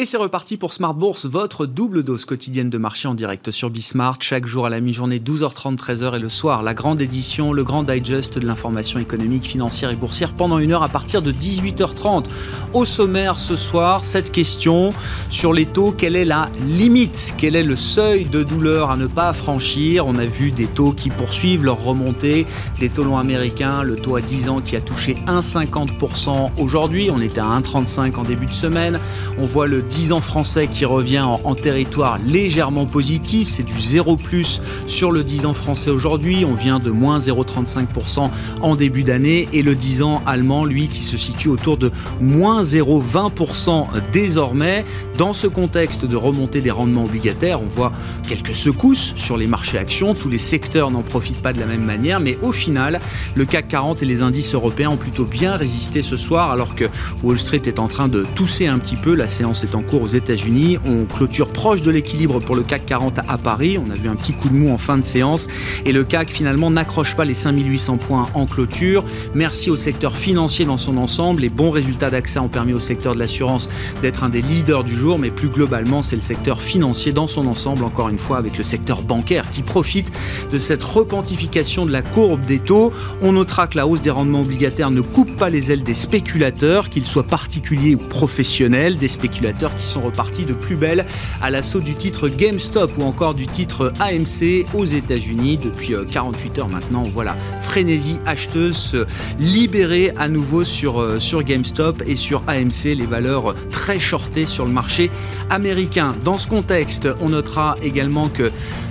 Et c'est reparti pour Smart Bourse, votre double dose quotidienne de marché en direct sur Bismart. Chaque jour à la mi-journée, 12h30, 13h et le soir, la grande édition, le grand digest de l'information économique, financière et boursière pendant une heure à partir de 18h30. Au sommaire ce soir, cette question sur les taux, quelle est la limite? Quel est le seuil de douleur à ne pas franchir? On a vu des taux qui poursuivent leur remontée, des taux longs américains, le taux à 10 ans qui a touché 1,50% aujourd'hui, on était à 1,35 en début de semaine. On voit le 10 ans français qui revient en, territoire légèrement positif, c'est du 0 plus sur le 10 ans français aujourd'hui, on vient de moins 0,35% en début d'année. Et le 10 ans allemand lui qui se situe autour de moins 0,20% désormais. Dans ce contexte de remontée des rendements obligataires, on voit quelques secousses sur les marchés actions, tous les secteurs n'en profitent pas de la même manière, mais au final, le CAC 40 et les indices européens ont plutôt bien résisté ce soir alors que Wall Street est en train de tousser un petit peu, la séance est en cours aux États-Unis. On clôture proche de l'équilibre pour le CAC 40 à Paris. On a vu un petit coup de mou en fin de séance. Et le CAC finalement n'accroche pas les 5800 points en clôture. Merci au secteur financier dans son ensemble. Les bons résultats d'accès ont permis au secteur de l'assurance d'être un des leaders du jour. Mais plus globalement, c'est le secteur financier dans son ensemble, encore une fois, avec le secteur bancaire qui profite de cette repentification de la courbe des taux. On notera que la hausse des rendements obligataires ne coupe pas les ailes des spéculateurs, qu'ils soient particuliers ou professionnels, des spéculateurs qui sont repartis de plus belle à l'assaut du titre GameStop ou encore du titre AMC aux États-Unis. Depuis 48 euh, heures maintenant, voilà, frénésie acheteuse se libérer à nouveau sur, euh, sur GameStop et sur AMC, les valeurs très shortées sur le marché américain. Dans ce contexte, on notera également que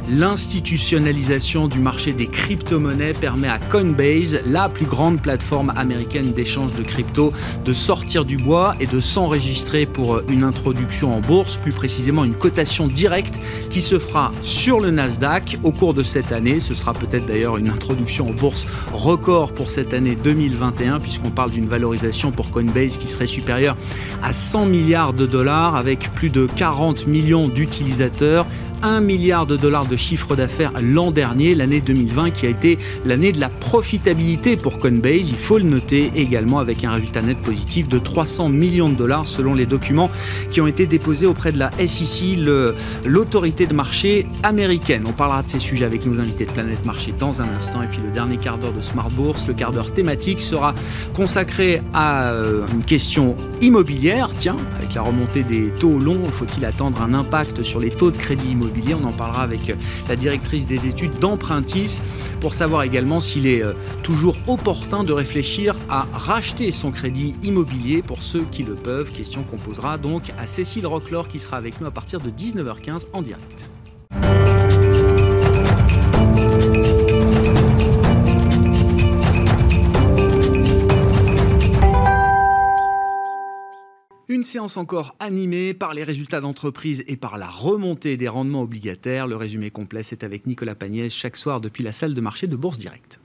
L'institutionnalisation du marché des crypto-monnaies permet à Coinbase, la plus grande plateforme américaine d'échange de crypto, de sortir du bois et de s'enregistrer pour une introduction en bourse, plus précisément une cotation directe qui se fera sur le Nasdaq au cours de cette année. Ce sera peut-être d'ailleurs une introduction en bourse record pour cette année 2021 puisqu'on parle d'une valorisation pour Coinbase qui serait supérieure à 100 milliards de dollars avec plus de 40 millions d'utilisateurs 1 milliard de dollars de chiffre d'affaires l'an dernier, l'année 2020 qui a été l'année de la profitabilité pour Coinbase. Il faut le noter également avec un résultat net positif de 300 millions de dollars selon les documents qui ont été déposés auprès de la SEC, l'autorité de marché américaine. On parlera de ces sujets avec nos invités de Planète Marché dans un instant. Et puis le dernier quart d'heure de Smart Bourse, le quart d'heure thématique, sera consacré à euh, une question immobilière. Tiens, avec la remontée des taux longs, faut-il attendre un impact sur les taux de crédit immobilier? On en parlera avec euh, la directrice des études d'Empruntis pour savoir également s'il est euh, toujours opportun de réfléchir à racheter son crédit immobilier pour ceux qui le peuvent. Question qu'on posera donc à Cécile Rocklor qui sera avec nous à partir de 19h15 en direct. Une séance encore animée par les résultats d'entreprise et par la remontée des rendements obligataires. Le résumé complet, c'est avec Nicolas Pagnès chaque soir depuis la salle de marché de Bourse Directe.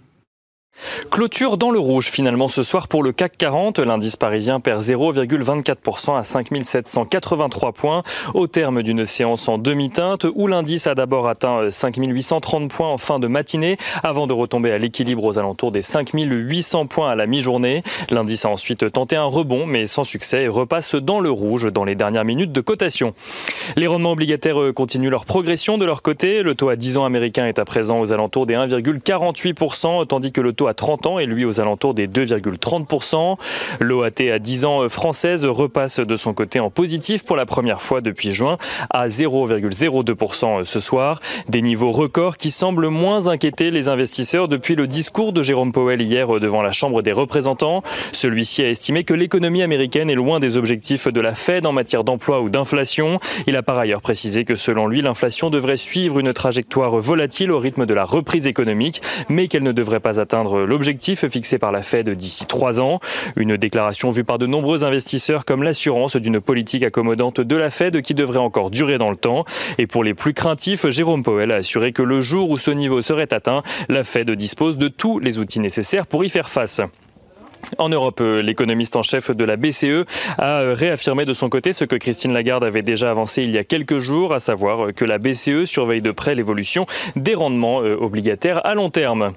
Clôture dans le rouge finalement ce soir pour le CAC 40. L'indice parisien perd 0,24% à 5783 points au terme d'une séance en demi-teinte où l'indice a d'abord atteint 5830 points en fin de matinée avant de retomber à l'équilibre aux alentours des 5800 points à la mi-journée. L'indice a ensuite tenté un rebond mais sans succès et repasse dans le rouge dans les dernières minutes de cotation. Les rendements obligataires continuent leur progression de leur côté. Le taux à 10 ans américain est à présent aux alentours des 1,48% tandis que le taux à 30 ans et lui aux alentours des 2,30%. L'OAT à 10 ans française repasse de son côté en positif pour la première fois depuis juin à 0,02% ce soir. Des niveaux records qui semblent moins inquiéter les investisseurs depuis le discours de Jérôme Powell hier devant la Chambre des représentants. Celui-ci a estimé que l'économie américaine est loin des objectifs de la Fed en matière d'emploi ou d'inflation. Il a par ailleurs précisé que selon lui, l'inflation devrait suivre une trajectoire volatile au rythme de la reprise économique, mais qu'elle ne devrait pas atteindre l'objectif fixé par la Fed d'ici trois ans. Une déclaration vue par de nombreux investisseurs comme l'assurance d'une politique accommodante de la Fed qui devrait encore durer dans le temps. Et pour les plus craintifs, Jérôme Powell a assuré que le jour où ce niveau serait atteint, la Fed dispose de tous les outils nécessaires pour y faire face. En Europe, euh, l'économiste en chef de la BCE a euh, réaffirmé de son côté ce que Christine Lagarde avait déjà avancé il y a quelques jours, à savoir euh, que la BCE surveille de près l'évolution des rendements obligataires à long terme.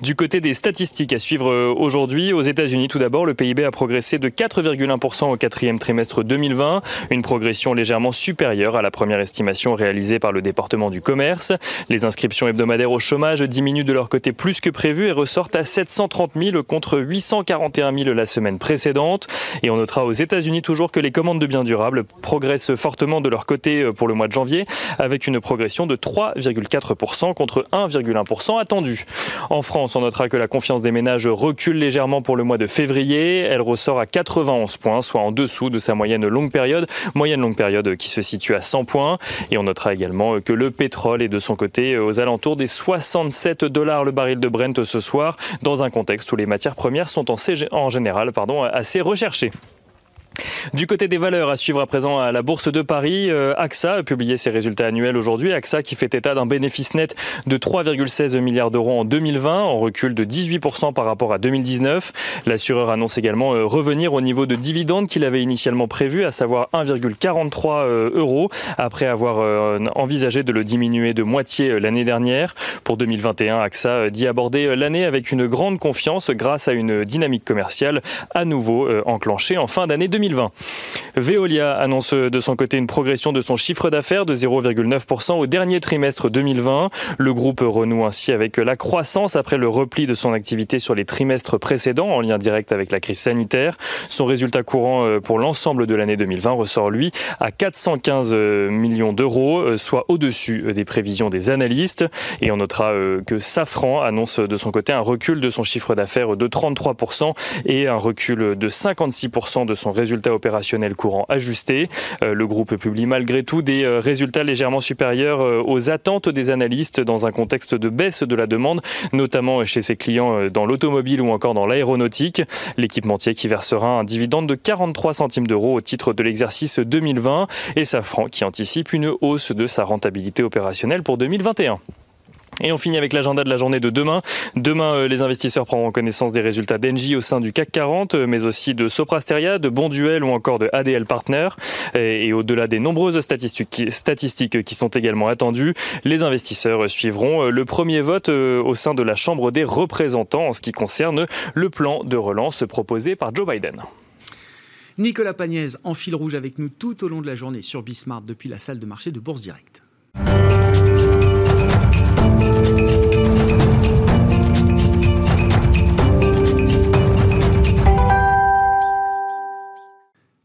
Du côté des statistiques à suivre aujourd'hui, aux États-Unis tout d'abord, le PIB a progressé de 4,1% au quatrième trimestre 2020, une progression légèrement supérieure à la première estimation réalisée par le département du commerce. Les inscriptions hebdomadaires au chômage diminuent de leur côté plus que prévu et ressortent à 730 000 contre 841 000 la semaine précédente. Et on notera aux États-Unis toujours que les commandes de biens durables progressent fortement de leur côté euh, pour le mois de janvier, avec une progression de 3,4% contre 1,1% attendu. En France, on notera que la confiance des ménages recule légèrement pour le mois de février. Elle ressort à 91 points, soit en dessous de sa moyenne longue période, moyenne longue période qui se situe à 100 points. Et on notera également que le pétrole est de son côté aux alentours des 67 dollars le baril de Brent ce soir, dans un contexte où les matières premières sont en, en général pardon, assez recherchées. Du côté des valeurs, à suivre à présent à la Bourse de Paris, euh, AXA a publié ses résultats annuels aujourd'hui. AXA qui fait état d'un bénéfice net de 3,16 milliards d'euros en 2020, en recul de 18% par rapport à 2019. L'assureur annonce également euh, revenir au niveau de dividendes qu'il avait initialement prévu, à savoir 1,43 euh, euros, après avoir envisagé de le diminuer de moitié l'année dernière. Pour 2021, AXA dit aborder l'année avec une grande confiance grâce à une dynamique commerciale à nouveau enclenchée en fin d'année 2020. 2020. Veolia annonce de son côté une progression de son chiffre d'affaires de 0,9% au dernier trimestre 2020. Le groupe renoue ainsi avec la croissance après le repli de son activité sur les trimestres précédents en lien direct avec la crise sanitaire. Son résultat courant euh, pour l'ensemble de l'année 2020 ressort lui à 415 euh, millions d'euros, euh, soit au-dessus des prévisions des analystes. Et on notera que Safran annonce de son côté un recul de son chiffre d'affaires de 33% et un recul de 56% de son résultat résultats opérationnels courants ajustés. Euh, le groupe publie malgré tout des euh, résultats légèrement supérieurs euh, aux attentes des analystes dans un contexte de baisse de la demande, notamment chez ses clients dans l'automobile ou encore dans l'aéronautique. L'équipementier qui versera un dividende de 43 centimes d'euros au titre de l'exercice 2020 et Safran qui anticipe une hausse de sa rentabilité opérationnelle pour 2021. Et on finit avec l'agenda de la journée de demain. Demain, euh, les investisseurs prendront connaissance des résultats d'Engie au sein du CAC 40, euh, mais aussi de Soprasteria, de Bonduel ou encore de ADL Partner. Et, au-delà des nombreuses statistiques qui sont également attendues, les investisseurs suivront euh, le premier vote au sein de la Chambre des représentants en ce qui concerne le plan de relance proposé par Joe Biden. Nicolas Pagnès en fil rouge avec nous tout au long de la journée sur Bismart depuis la salle de marché de Bourse Directe. Thank you.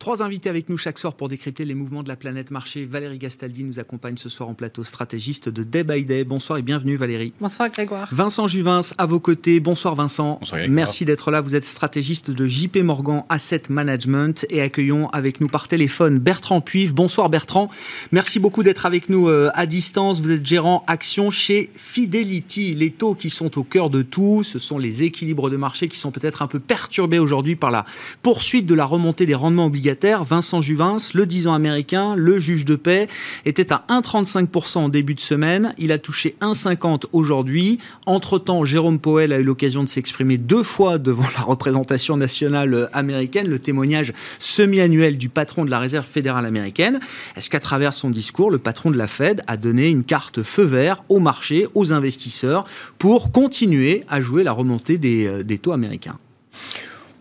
Trois invités avec nous chaque soir pour décrypter les mouvements de la planète marché. Valérie Gastaldi nous accompagne ce soir en plateau stratégiste de Day by Day. Bonsoir et bienvenue Valérie. Bonsoir Grégoire. Vincent Juvins à vos côtés. Bonsoir Vincent. Bonsoir Merci d'être là. Vous êtes stratégiste de JP Morgan Asset Management et accueillons avec nous par téléphone Bertrand Puive. Bonsoir Bertrand. Merci beaucoup d'être avec nous euh, à distance. Vous êtes gérant action chez Fidelity. Les taux qui sont au cœur de tout, ce sont les équilibres de marché qui sont peut-être un peu perturbés aujourd'hui par la poursuite de la remontée des rendements obligataires Vincent Juvins, le 10 ans américain, le juge de paix, était à 1,35% en début de semaine. Il a touché 1,50 aujourd'hui. Entre-temps, Jérôme Powell a eu l'occasion de s'exprimer deux fois devant la représentation nationale américaine, le témoignage semi-annuel du patron de la Réserve fédérale américaine. Est-ce qu'à travers son discours, le patron de la Fed a donné une carte feu vert au marché, aux investisseurs, pour continuer à jouer la remontée des, euh, des taux américains?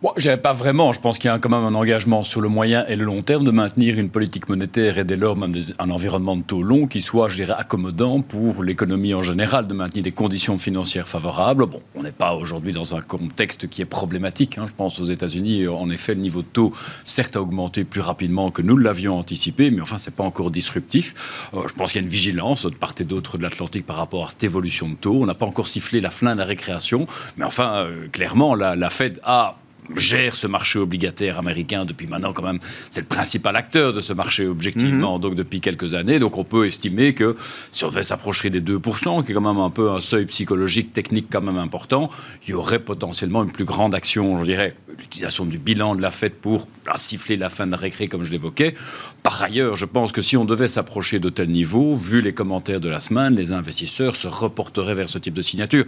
Bon, je pas vraiment. Je pense qu'il y a quand même un engagement sur le moyen et le long terme de maintenir une politique monétaire et dès lors même un environnement de taux long qui soit, je dirais, accommodant pour l'économie en général, de maintenir des conditions financières favorables. Bon, on n'est pas aujourd'hui dans un contexte qui est problématique. Hein. Je pense aux États-Unis, en effet, le niveau de taux, certes, a augmenté plus rapidement que nous l'avions anticipé, mais enfin, c'est pas encore disruptif. Euh, je pense qu'il y a une vigilance de part et d'autre de l'Atlantique par rapport à cette évolution de taux. On n'a pas encore sifflé la fin de la récréation, mais enfin, euh, clairement, la, la Fed a gère ce marché obligataire américain depuis maintenant quand même, c'est le principal acteur de ce marché objectivement, mhm. donc depuis quelques années. Donc on peut estimer que si on devait s'approcher des 2%, qui est quand même un peu un seuil psychologique, technique quand même important, il y aurait potentiellement une plus grande action, je dirais, l'utilisation du bilan de la fête pour siffler la fin de la récré, comme je l'évoquais. Par ailleurs, je pense que si on devait s'approcher de tel niveau, vu les commentaires de la semaine, les investisseurs se reporteraient vers ce type de signature.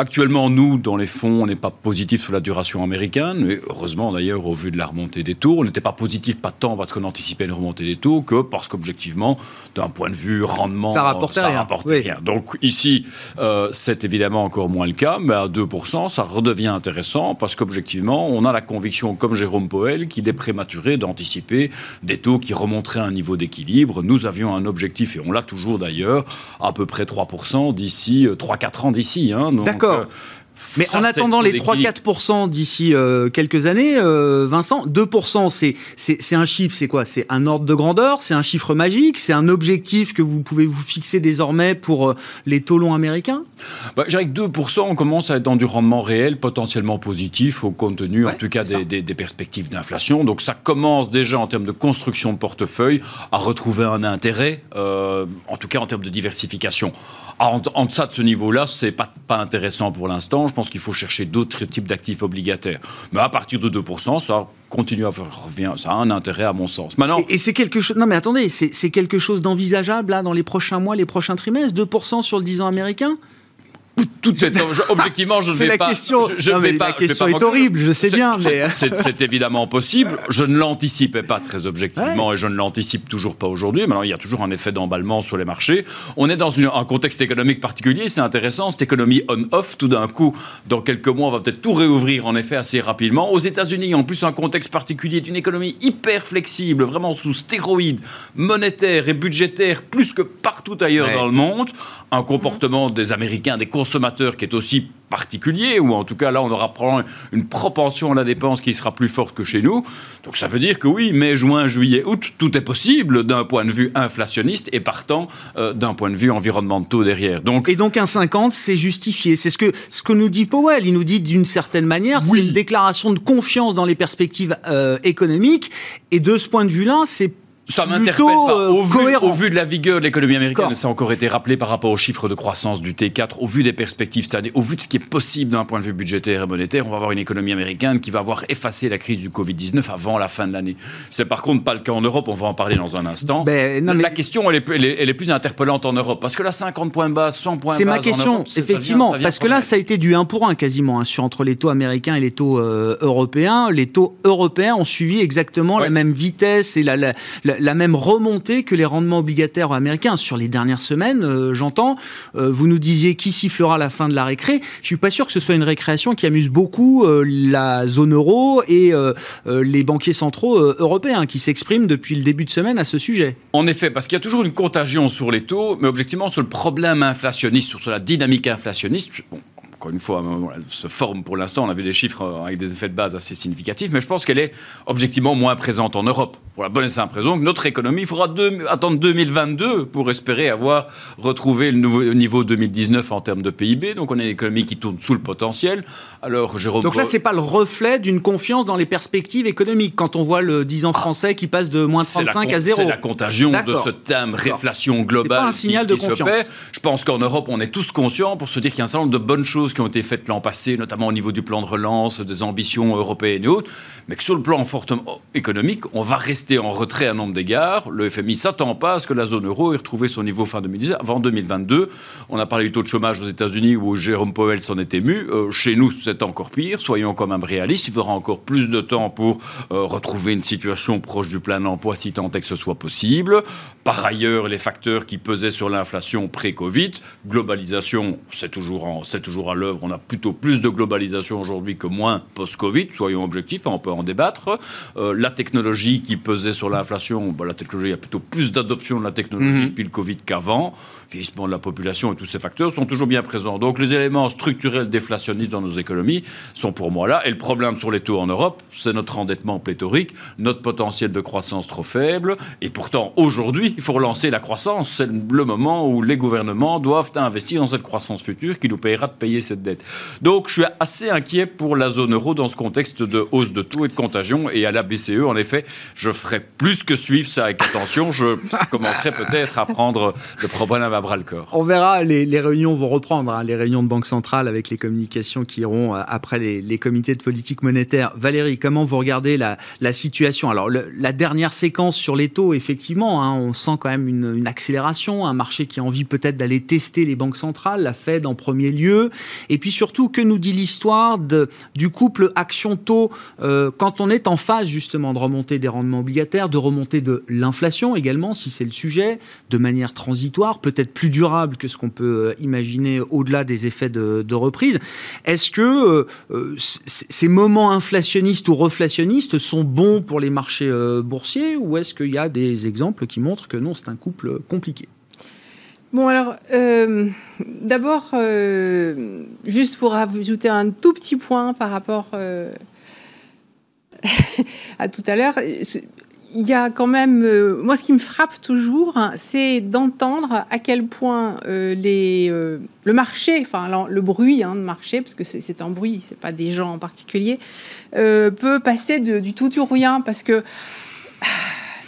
Actuellement, nous, dans les fonds, on n'est pas positif sur la duration américaine, mais heureusement d'ailleurs, au vu de la remontée des taux, on n'était pas positif pas tant parce qu'on anticipait une remontée des taux que parce qu'objectivement, d'un point de vue rendement, ça rapportait, rien. rien. Donc ici, euh, c'est évidemment encore moins le cas, mais à 2%, ça redevient intéressant parce qu'objectivement, on a la conviction, comme Jérôme Poel, qu'il est prématuré d'anticiper des taux qui remonteraient à un niveau d'équilibre. Nous avions un objectif, et on l'a toujours d'ailleurs, à peu près 3% d'ici 3-4 euh, ans d'ici. Hein. D'accord. Euh, mais en attendant les 3-4% d'ici euh, quelques années, euh, Vincent, 2% c'est un chiffre, c'est quoi? C'est un ordre de grandeur, c'est un chiffre magique, c'est un objectif que vous pouvez vous fixer désormais pour les taux longs américains? Bah, Je dirais que 2%, on commence à être dans du rendement réel, potentiellement positif, au compte tenu en tout cas des, des, perspectives d'inflation. Donc ça commence déjà en termes de construction de portefeuille à retrouver un intérêt, en tout cas en termes de diversification. En, en deçà de ce niveau-là, c'est pas, pas intéressant pour l'instant. Je pense qu'il faut chercher d'autres types d'actifs obligataires. Mais à partir de 2%, ça continue à faire, ça a un intérêt à mon sens. Maintenant, et, c'est quelque chose. Non, mais attendez, c'est quelque chose d'envisageable là dans les prochains mois, les prochains trimestres, 2% sur le 10 ans américain? Toute cette objectivement je ne vais la pas question. je, vais pas, la question est horrible je sais bien mais c'est évidemment possible. Je ne l'anticipais pas très objectivement et je ne l'anticipe toujours pas aujourd'hui. Maintenant il y a toujours un effet d'emballement sur les marchés. On est dans un contexte économique particulier c'est intéressant. Cette économie on-off tout d'un coup dans quelques mois on va peut-être tout réouvrir en effet assez rapidement. Aux États-Unis en plus un contexte particulier d'une économie hyper flexible vraiment sous stéroïdes monétaire et budgétaire plus que partout ailleurs dans le monde. Un comportement des Américains des consommateurs consommateur qui est aussi particulier, ou en tout cas là on aura probablement une propension à la dépense qui sera plus forte que chez nous. Donc ça veut dire que oui, mai, juin, juillet, août, tout est possible d'un point de vue inflationniste et partant euh, d'un point de vue environnemental derrière. Donc, et donc un 50, c'est justifié. C'est ce que, ce que nous dit Powell. Il nous dit d'une certaine manière, c'est une déclaration de confiance dans les perspectives euh, économiques. Et de ce point de vue-là, c'est ça m'interpelle pas. Euh, au, vu, au, vu, de la vigueur de l'économie américaine, ça a encore été rappelé par rapport aux chiffres de croissance du T4, au vu des perspectives cette année, au vu de ce qui est possible d'un point de vue budgétaire et monétaire, on va avoir une économie américaine qui va avoir effacé la crise du Covid-19 avant la fin de l'année. C'est par contre pas le cas en Europe, on va en parler dans un instant. Ben, la question, elle est, elle, est, plus interpellante en Europe, parce que là, 50 points de base, 100 points de base. C'est ma question, effectivement, parce que là, ça a été du 1 pour 1 quasiment, hein, sur, entre les taux américains et les taux euh, européens. Les taux européens ont suivi exactement la même vitesse et la, la, la même remontée que les rendements obligataires américains sur les dernières semaines, euh, j'entends. Euh, vous nous disiez qui sifflera la fin de la récré. Je suis pas sûr que ce soit une récréation qui amuse beaucoup euh, la zone euro et les banquiers centraux européens qui s'expriment depuis le début de semaine à ce sujet. En effet, parce qu'il y a toujours une contagion sur les taux, mais objectivement sur le problème inflationniste, sur la dynamique inflationniste. Encore une fois, se forme pour l'instant. On a vu des chiffres euh, avec des effets de base assez significatifs, mais je pense qu'elle est objectivement moins présente en Europe. Pour la bonne et simple raison que notre économie, il faudra attendre 2022 pour espérer avoir retrouvé le nouveau niveau 2019 en termes de PIB. Donc on a une économie qui tourne sous le potentiel. Alors Jérôme. Donc là, c'est pas le reflet d'une confiance dans les perspectives économiques quand on voit le 10 ans ah. français qui passe de moins 35 à 0. C'est la contagion de ce thème réflation globale. Pas un signal de confiance. Je pense qu'en Europe, on est tous conscients pour se dire qu'il y a un certain nombre de bonnes choses qui ont été faites l'an passé, notamment au niveau du plan de relance, des ambitions européennes et autres, mais que sur le plan fortement économique, on va rester en retrait à nombre d'égards. Le FMI s'attend pas à ce que la zone euro ait retrouvé son niveau fin 2010, avant 2022. On a parlé du taux de chômage aux États-Unis où Jérôme Powell s'en est ému. Euh, chez nous, c'est encore pire. Soyons quand même réalistes. Il faudra encore plus de temps pour euh, retrouver une situation proche du plein emploi si tant est que ce soit possible. Par ailleurs, les facteurs qui pesaient sur l'inflation pré-Covid, globalisation, c'est toujours, c'est toujours à l'œuvre. On a plutôt plus de globalisation aujourd'hui que moins post-Covid, soyons objectifs, on peut en débattre. Euh, la technologie qui pesait sur l'inflation, bah, la technologie, il y a plutôt plus d'adoption de la technologie mhm. depuis le Covid qu'avant. Vieillissement de la population et tous ces facteurs sont toujours bien présents. Donc les éléments structurels déflationnistes dans nos économies sont pour moi là. Et le problème sur les taux en Europe, c'est notre endettement pléthorique, notre potentiel de croissance trop faible. Et pourtant, aujourd'hui, il faut relancer la croissance. C'est le moment où les gouvernements doivent investir dans cette croissance future qui nous payera de payer Donc je suis assez inquiet pour la zone euro dans ce contexte de hausse de taux et de contagion. Et à la BCE, en effet, je ferai plus que suivre ça avec attention. Je commencerai peut-être à prendre le problème à bras le corps. On verra, les, réunions vont reprendre, hein, les réunions de Banque centrale avec les communications qui iront euh, après les, comités de politique monétaire. Valérie, comment vous regardez la, situation? Alors la dernière séquence sur les taux, effectivement, hein, on sent quand même une accélération, un marché qui a envie peut-être d'aller tester les banques centrales, la Fed en premier lieu. Et puis surtout, que nous dit l'histoire du couple action-taux euh, quand on est en phase justement de remonter des rendements obligataires, de remonter de l'inflation également, si c'est le sujet, de manière transitoire, peut-être plus durable que ce qu'on peut imaginer au-delà des effets de, reprise. Est-ce que euh, ces moments inflationnistes ou reflationnistes sont bons pour les marchés euh, boursiers ou est-ce qu'il y a des exemples qui montrent que non, c'est un couple compliqué? Bon, alors, euh, d'abord, euh, juste pour ajouter un tout petit point par rapport euh, à tout à l'heure, il y a quand même, moi, ce qui me frappe toujours, hein, c'est d'entendre à quel point les, le marché, enfin, le bruit hein, de marché, parce que c'est un bruit, c'est pas des gens en particulier, peut passer du tout au rien, parce que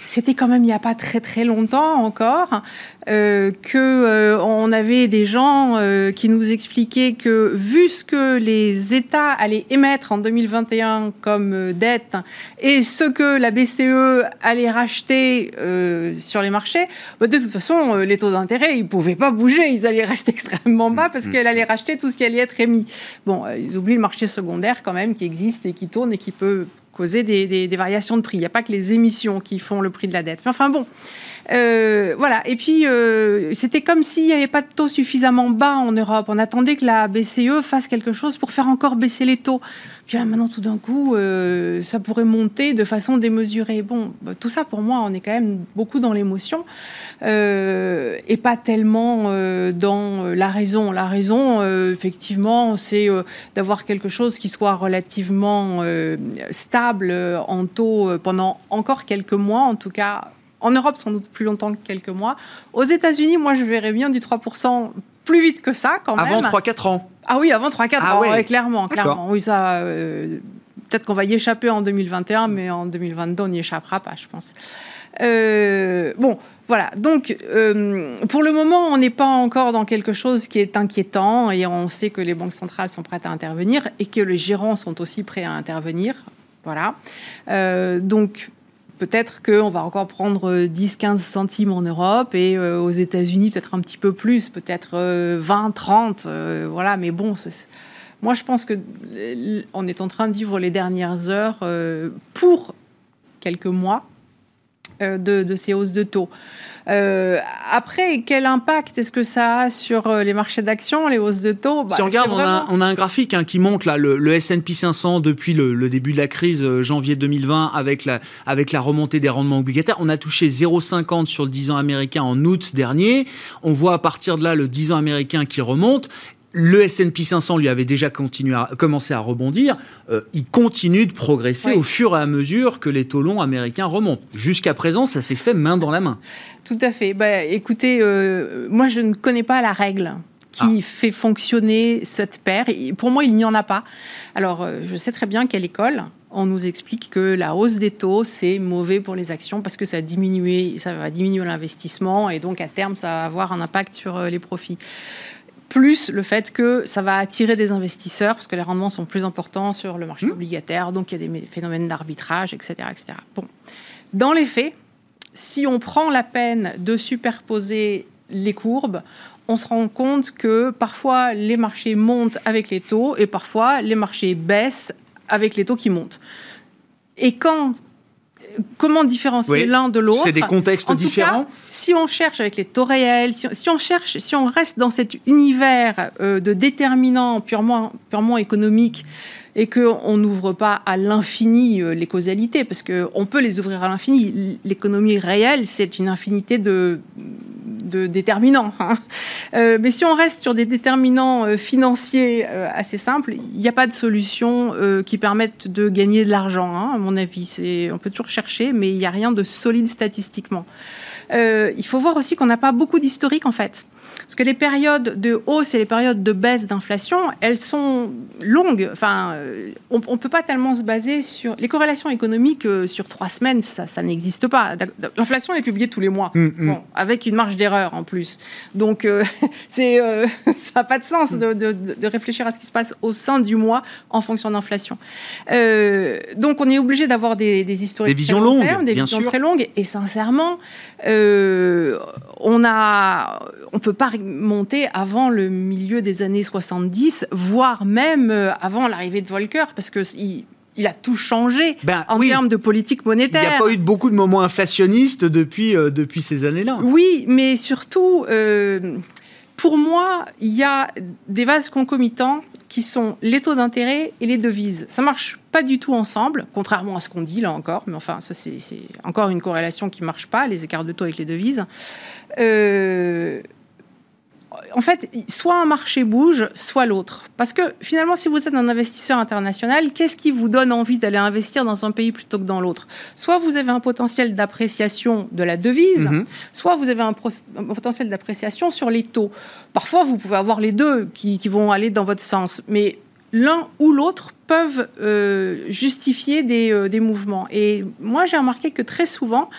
c'était quand même il n'y a pas très très longtemps encore euh, que euh, on avait des gens euh, qui nous expliquaient que vu ce que les États allaient émettre en 2021 comme dette et ce que la BCE allait racheter sur les marchés, bah, de toute façon les taux d'intérêt ils pouvaient pas bouger, ils allaient rester extrêmement bas parce mm. qu'elle allait racheter tout ce qui allait être émis. Bon, ils oublient le marché secondaire quand même qui existe et qui tourne et qui peut causer des, variations de prix. Il n'y a pas que les émissions qui font le prix de la dette. Mais enfin bon, euh, voilà. Et puis, euh, c'était comme s'il n'y avait pas de taux suffisamment bas en Europe. On attendait que la BCE fasse quelque chose pour faire encore baisser les taux. Puis là, maintenant, tout d'un coup, euh, ça pourrait monter de façon démesurée. Bon, bah, tout ça, pour moi, on est quand même beaucoup dans l'émotion et pas tellement dans la raison. La raison, effectivement, c'est d'avoir quelque chose qui soit relativement stable en taux pendant encore quelques mois, en tout cas en Europe, sans doute plus longtemps que quelques mois. Aux États-Unis, moi, je verrais bien du 3% plus vite que ça, quand même. Avant 3-4 ans Ah oui, avant 3-4 ah ans, clairement, clairement. Oui, ça... Euh, peut-être qu'on va y échapper en 2021, mais en 2022, on n'y échappera pas, je pense. Euh, bon, voilà. Donc, euh, pour le moment, on n'est pas encore dans quelque chose qui est inquiétant et on sait que les banques centrales sont prêtes à intervenir et que les gérants sont aussi prêts à intervenir. Voilà. donc, peut-être qu'on va encore prendre 10-15 euh, centimes en Europe et euh, aux États-Unis peut-être un petit peu plus, peut-être 20-30. Euh, voilà, mais bon, moi je pense que on est en train de vivre les dernières heures pour quelques mois de, de, ces hausses de taux. Euh, après, quel impact est-ce que ça a sur euh, les marchés d'actions, les hausses de taux? Si on regarde, on, a, un graphique hein, qui montre là, le, S&P 500 depuis le, début de la crise, euh, janvier 2020, avec la, avec la remontée des rendements obligataires. On a touché 0,50 sur le 10 ans américain en août dernier. On voit à partir de là le 10 ans américain qui remonte le S&P 500 lui avait déjà continué à, commencé à rebondir. Euh, il continue de progresser au fur et à mesure que les taux longs américains remontent. Jusqu'à présent, ça s'est fait main dans la main. Tout à fait. Bah, écoutez, euh, moi, je ne connais pas la règle qui ah. fait fonctionner cette paire. pour moi, il n'y en a pas. Alors, euh, je sais très bien qu'à l'école, on nous explique que la hausse des taux, c'est mauvais pour les actions parce que ça, ça va diminuer l'investissement et donc à terme, ça va avoir un impact sur les profits plus le fait que ça va attirer des investisseurs, parce que les rendements sont plus importants sur le marché mmh. obligataire, donc il y a des phénomènes d'arbitrage, etc., etc. Bon. Dans les faits, si on prend la peine de superposer les courbes, on se rend compte que parfois les marchés montent avec les taux et parfois les marchés baissent avec les taux qui montent. Et quand comment différencier l'un de l'autre C'est des contextes différents. si on cherche avec les taux réels, si, on cherche, si on reste dans cet univers euh, de déterminants purement, purement économiques et qu'on n'ouvre pas à l'infini euh, les causalités, parce qu'on peut les ouvrir à l'infini. L'économie réelle, c'est une infinité de, déterminants. Hein. Euh, mais si on reste sur des déterminants euh, financiers assez simples, il n'y a pas de solution qui permette de gagner de l'argent, hein, à mon avis. On peut toujours chercher, mais il n'y a rien de solide statistiquement. il faut voir aussi qu'on n'a pas beaucoup d'historique, en fait. Parce que les périodes de hausse et les périodes de baisse d'inflation, elles sont longues. Enfin, euh, on ne peut pas tellement se baser sur... Les corrélations économiques euh, sur trois semaines, ça, n'existe pas. L'inflation est publiée tous les mois, mm, mm. avec une marge d'erreur en plus. Donc, euh, c'est, ça n'a pas de sens de, réfléchir à ce qui se passe au sein du mois en fonction d'inflation. donc, on est obligé d'avoir des, des historiques des visions longues, des visions très longues. Et sincèrement, on a, on peut pas remonter avant le milieu des années 70, voire même euh, avant l'arrivée de Volcker, parce que il, a tout changé ben en termes de politique monétaire. Il n'y a pas eu beaucoup de moments inflationnistes depuis, euh, depuis ces années-là. Oui, mais surtout, euh, pour moi, il y a des vases concomitants qui sont les taux d'intérêt et les devises. Ça marche pas du tout ensemble, contrairement à ce qu'on dit là encore, mais enfin, ça c'est encore une corrélation qui marche pas, les écarts de taux avec les devises. Euh, en fait, soit un marché bouge, soit l'autre. Parce que finalement, si vous êtes un investisseur international, qu'est-ce qui vous donne envie d'aller investir dans un pays plutôt que dans l'autre? Soit vous avez un potentiel d'appréciation de la devise, mhm. soit vous avez un, potentiel d'appréciation sur les taux. Parfois, vous pouvez avoir les deux qui, vont aller dans votre sens. Mais l'un ou l'autre peuvent euh, justifier des, euh, des, mouvements. Et moi, j'ai remarqué que très souvent,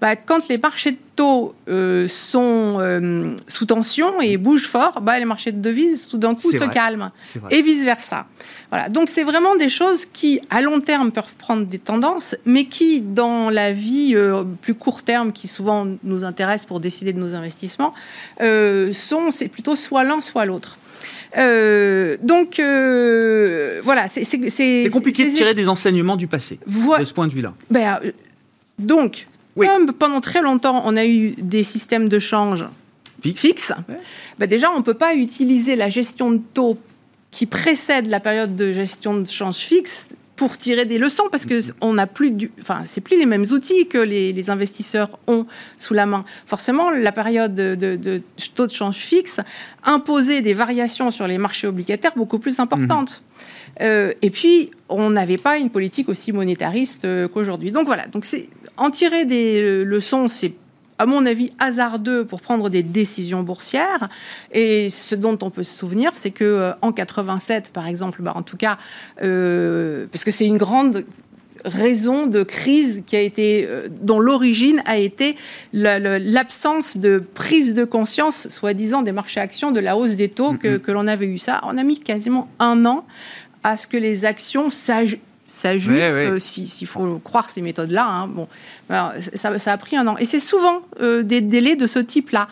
bah, quand les marchés de taux euh, sont euh, sous tension et bougent fort, bah, les marchés de devises, tout d'un coup, se calment. Et vice-versa. Voilà. Donc, c'est vraiment des choses qui, à long terme, peuvent prendre des tendances, mais qui, dans la vie euh, plus court terme, qui souvent nous intéresse pour décider de nos investissements, sont, c'est plutôt soit l'un, soit l'autre. donc voilà, c'est compliqué de tirer des enseignements du passé de ce point de vue-là. Ben, donc comme pendant très longtemps, on a eu des systèmes de change fixes, bah, déjà, on ne peut pas utiliser la gestion de taux qui précède la période de gestion de change fixe pour tirer des leçons parce que mm-hmm. on n'a plus du, enfin c'est plus les mêmes outils que les, investisseurs ont sous la main. Forcément, la période de, taux de change fixe imposait des variations sur les marchés obligataires beaucoup plus importantes. Mm-hmm. Euh, et puis, on n'avait pas une politique aussi monétariste euh, qu'aujourd'hui. Donc voilà. Donc c'est en tirer des euh, leçons, c'est à mon avis, hasardeux pour prendre des décisions boursières. Et ce dont on peut se souvenir, c'est que euh, en 87, par exemple, bah, en tout cas, euh, parce que c'est une grande raison de crise qui a été, dont l'origine a été l'absence de prise de conscience, soi-disant, des marchés actions de la hausse des taux que, que l'on avait eu ça. On a mis quasiment un an à ce que les actions s'ajustent, s'il faut croire ces méthodes-là. Hein. Bon, ça, ça, a pris un an. Et c'est souvent euh, des délais de ce type-là.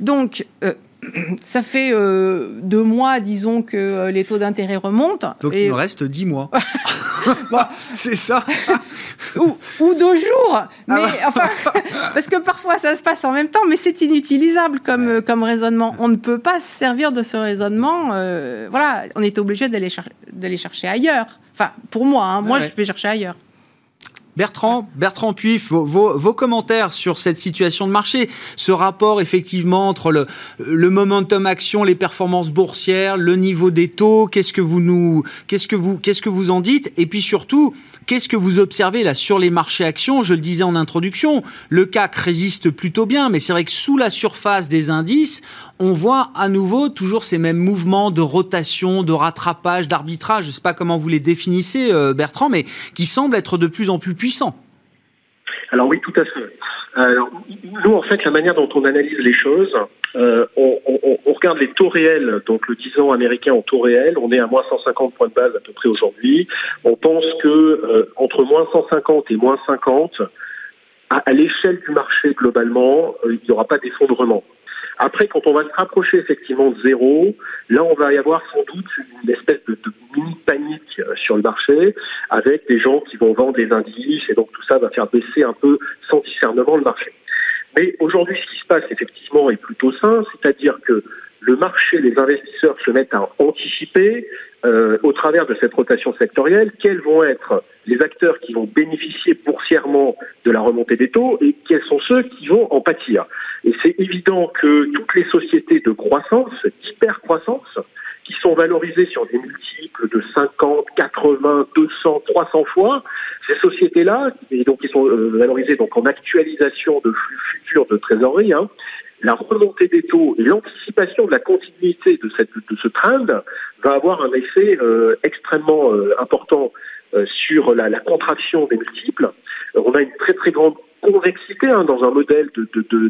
Donc, euh, ça fait euh, deux mois, disons, que les taux d'intérêt remontent. Donc il me reste dix mois. c'est ça. ou, ou, deux jours. Ah enfin, parce que parfois ça se passe en même temps, mais c'est inutilisable comme, comme raisonnement. On ne peut pas se servir de ce raisonnement. voilà, on est obligé d'aller chercher ailleurs. Enfin, pour moi, hein, moi je vais chercher ailleurs. Bertrand, Bertrand Puif, vos, commentaires sur cette situation de marché, ce rapport effectivement entre le, le momentum action, les performances boursières, le niveau des taux, qu'est-ce que vous nous, qu'est-ce que vous, qu'est-ce que vous en dites? Et puis surtout, qu'est-ce que vous observez là sur les marchés actions? Je le disais en introduction, le CAC résiste plutôt bien, mais c'est vrai que sous la surface des indices, on voit à nouveau toujours ces mêmes mouvements de rotation, de rattrapage, d'arbitrage. Je ne sais pas comment vous les définissez, euh, Bertrand, mais qui semblent être de plus en plus puissant. Alors oui, tout à fait. nous, en fait, la manière dont on analyse les choses, euh, on, regarde les taux réels, donc le 10 ans américain en taux réel, on est à moins 150 points de base à peu près aujourd'hui. On pense que euh, entre moins 150 et moins 50, à, l'échelle du marché globalement, il n'y aura pas d'effondrement. Après, quand on va se rapprocher effectivement de zéro, là, on va y avoir sans doute une espèce de, mini panique euh, sur le marché, avec des gens qui vont vendre des indices, et donc tout ça va faire baisser un peu sans discernement le marché. Mais aujourd'hui, ce qui se passe effectivement est plutôt sain, c'est-à-dire que le marché, les investisseurs se mettent à anticiper euh, au travers de cette rotation sectorielle quels vont être les acteurs qui vont bénéficier boursièrement de la remontée des taux et quels sont ceux qui vont en pâtir. Et c'est évident que toutes les sociétés de croissance, d'hyper-croissance, qui sont valorisées sur des multiples de 50, 80, 200, 300 fois, ces sociétés-là, et donc qui sont euh, valorisées donc en actualisation de flux futurs de trésorerie, hein, la remontée des taux et l'anticipation de la continuité de, cette, de ce trend va avoir un effet euh, extrêmement euh, important sur la, contraction des multiples. on a une très très grande convexité hein, dans un modèle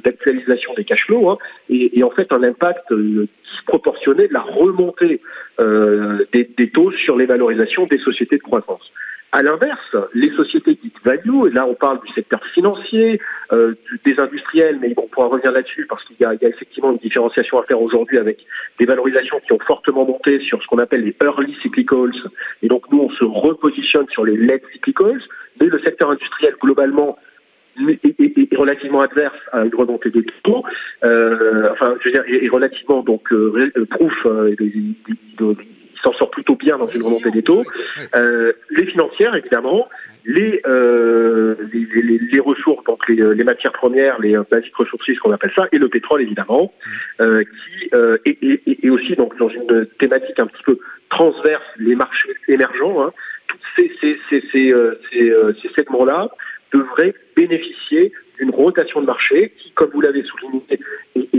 d'actualisation de, de, des cash flows hein, et, en fait un impact disproportionné de la remontée des, taux sur les valorisations des sociétés de croissance. À l'inverse, les sociétés dites value, et là on parle du secteur financier, euh, des industriels, mais on pourra revenir là-dessus parce qu'il y, a effectivement une différenciation à faire aujourd'hui avec des valorisations qui ont fortement monté sur ce qu'on appelle les early cyclicals. Et donc nous, on se repositionne sur les late cyclicals, mais le secteur industriel globalement est, relativement adverse à une remontée des taux, euh, enfin, je veux dire, est, relativement donc euh, proof, euh, s'en sort plutôt bien dans une remontée des taux. Euh, les financières, évidemment, les, euh, les, les, les, ressources, donc les, les, matières premières, les basiques ressources, ce qu'on appelle ça, et le pétrole, évidemment, euh, qui euh, est, aussi donc dans une thématique un petit peu transverse, les marchés émergents. Hein, tous ces, ces, ces, ces, euh, euh, ces segments-là devraient bénéficier d'une rotation de marché qui, comme vous l'avez souligné,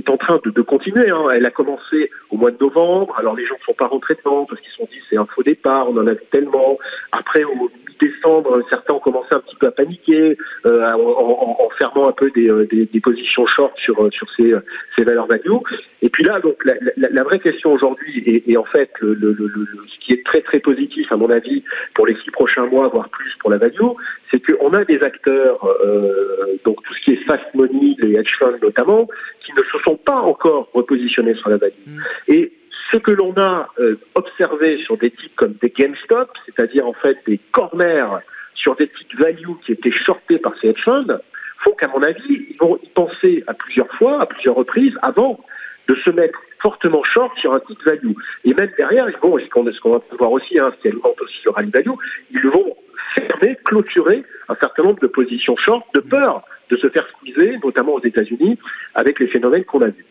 est, en train de, de continuer. Hein. Elle a commencé au mois de novembre. Alors les gens ne sont pas rentrés dedans parce qu'ils se sont dit c'est un faux départ, on en a vu tellement. Après, au mi-décembre, certains ont commencé un petit peu à paniquer euh, en, en, fermant un peu des, euh, des, des positions short sur, euh, sur ces, ces, valeurs value. Et puis là, donc la, la, la vraie question aujourd'hui, et, et, en fait le, le, le, ce qui est très très positif à mon avis pour les six prochains mois, voire plus pour la value, c'est qu'on a des acteurs, euh, donc tout ce qui est fast money, les hedge funds notamment, qui ne se sont pas encore repositionnés sur la value. Mm. Et ce que l'on a euh, observé sur des types comme des GameStop, c'est-à-dire en fait des corners sur des titres value qui étaient shortés par ces hedge funds, font qu'à mon avis, ils vont y penser à plusieurs fois, à plusieurs reprises, avant de se mettre fortement short sur un titre value. Et même derrière, ils vont, ce qu'on va voir aussi, hein, ce qui alimente aussi le rallye value, ils vont fermer, clôturer un certain nombre de positions short de peur de se faire squeezer, notamment aux États-Unis, avec les phénomènes qu'on a vus.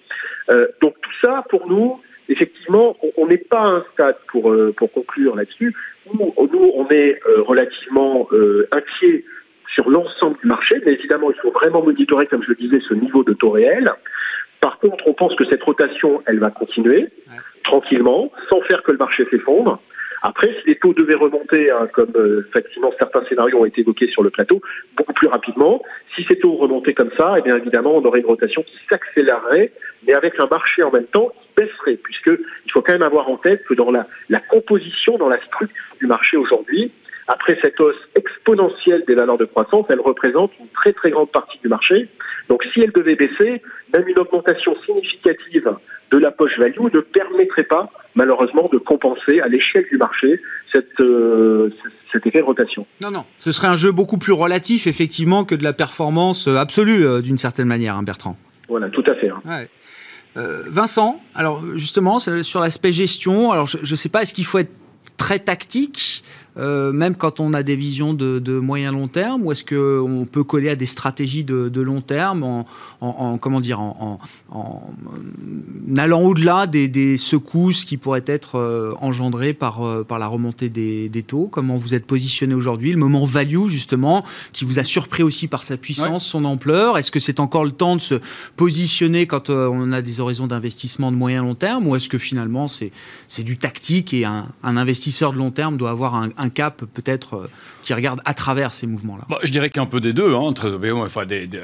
Euh, donc tout ça, pour nous, effectivement, on n'est pas à un stade, pour, euh, pour conclure là-dessus, où nous, on est euh, relativement euh, inquiet sur l'ensemble du marché, mais évidemment, il faut vraiment monitorer, comme je le disais, ce niveau de taux réel. Par contre, on pense que cette rotation, elle va continuer tranquillement, sans faire que le marché s'effondre. Après, si les taux devaient remonter, hein, comme euh, effectivement certains scénarios ont été évoqués sur le plateau, beaucoup plus rapidement, si ces taux remontaient comme ça, eh bien évidemment, on aurait une rotation qui s'accélérerait, mais avec un marché en même temps qui baisserait, puisque il faut quand même avoir en tête que dans la, la composition, dans la structure du marché aujourd'hui, après cette hausse exponentielle des valeurs de croissance, elle représente une très très grande partie du marché. Donc si elle devait baisser, même une augmentation significative de la poche value ne permettrait pas, malheureusement, de compenser à l'échelle du marché cette, euh, cet effet de rotation. Non, non, ce serait un jeu beaucoup plus relatif, effectivement, que de la performance euh, absolue, euh, d'une certaine manière, hein, Bertrand. Voilà, tout à fait. Hein. Ouais. Euh, Vincent, alors justement, sur l'aspect gestion, alors je ne sais pas, est-ce qu'il faut être très tactique? Euh, même quand on a des visions de, de moyen long terme, ou est-ce qu'on peut coller à des stratégies de, de long terme en, en, en, comment dire, en, en allant au-delà des, des, secousses qui pourraient être euh, engendrées par, euh, par la remontée des, des, taux? Comment vous êtes positionné aujourd'hui? Le moment value, justement, qui vous a surpris aussi par sa puissance, son ampleur. Est-ce que c'est encore le temps de se positionner quand on a des horizons d'investissement de moyen long terme, ou est-ce que finalement c'est du tactique et un, un investisseur de long terme doit avoir un, un cap peut-être euh, qui regarde à travers ces mouvements-là bah, Je dirais qu'un peu des deux. Hein, entre, il faut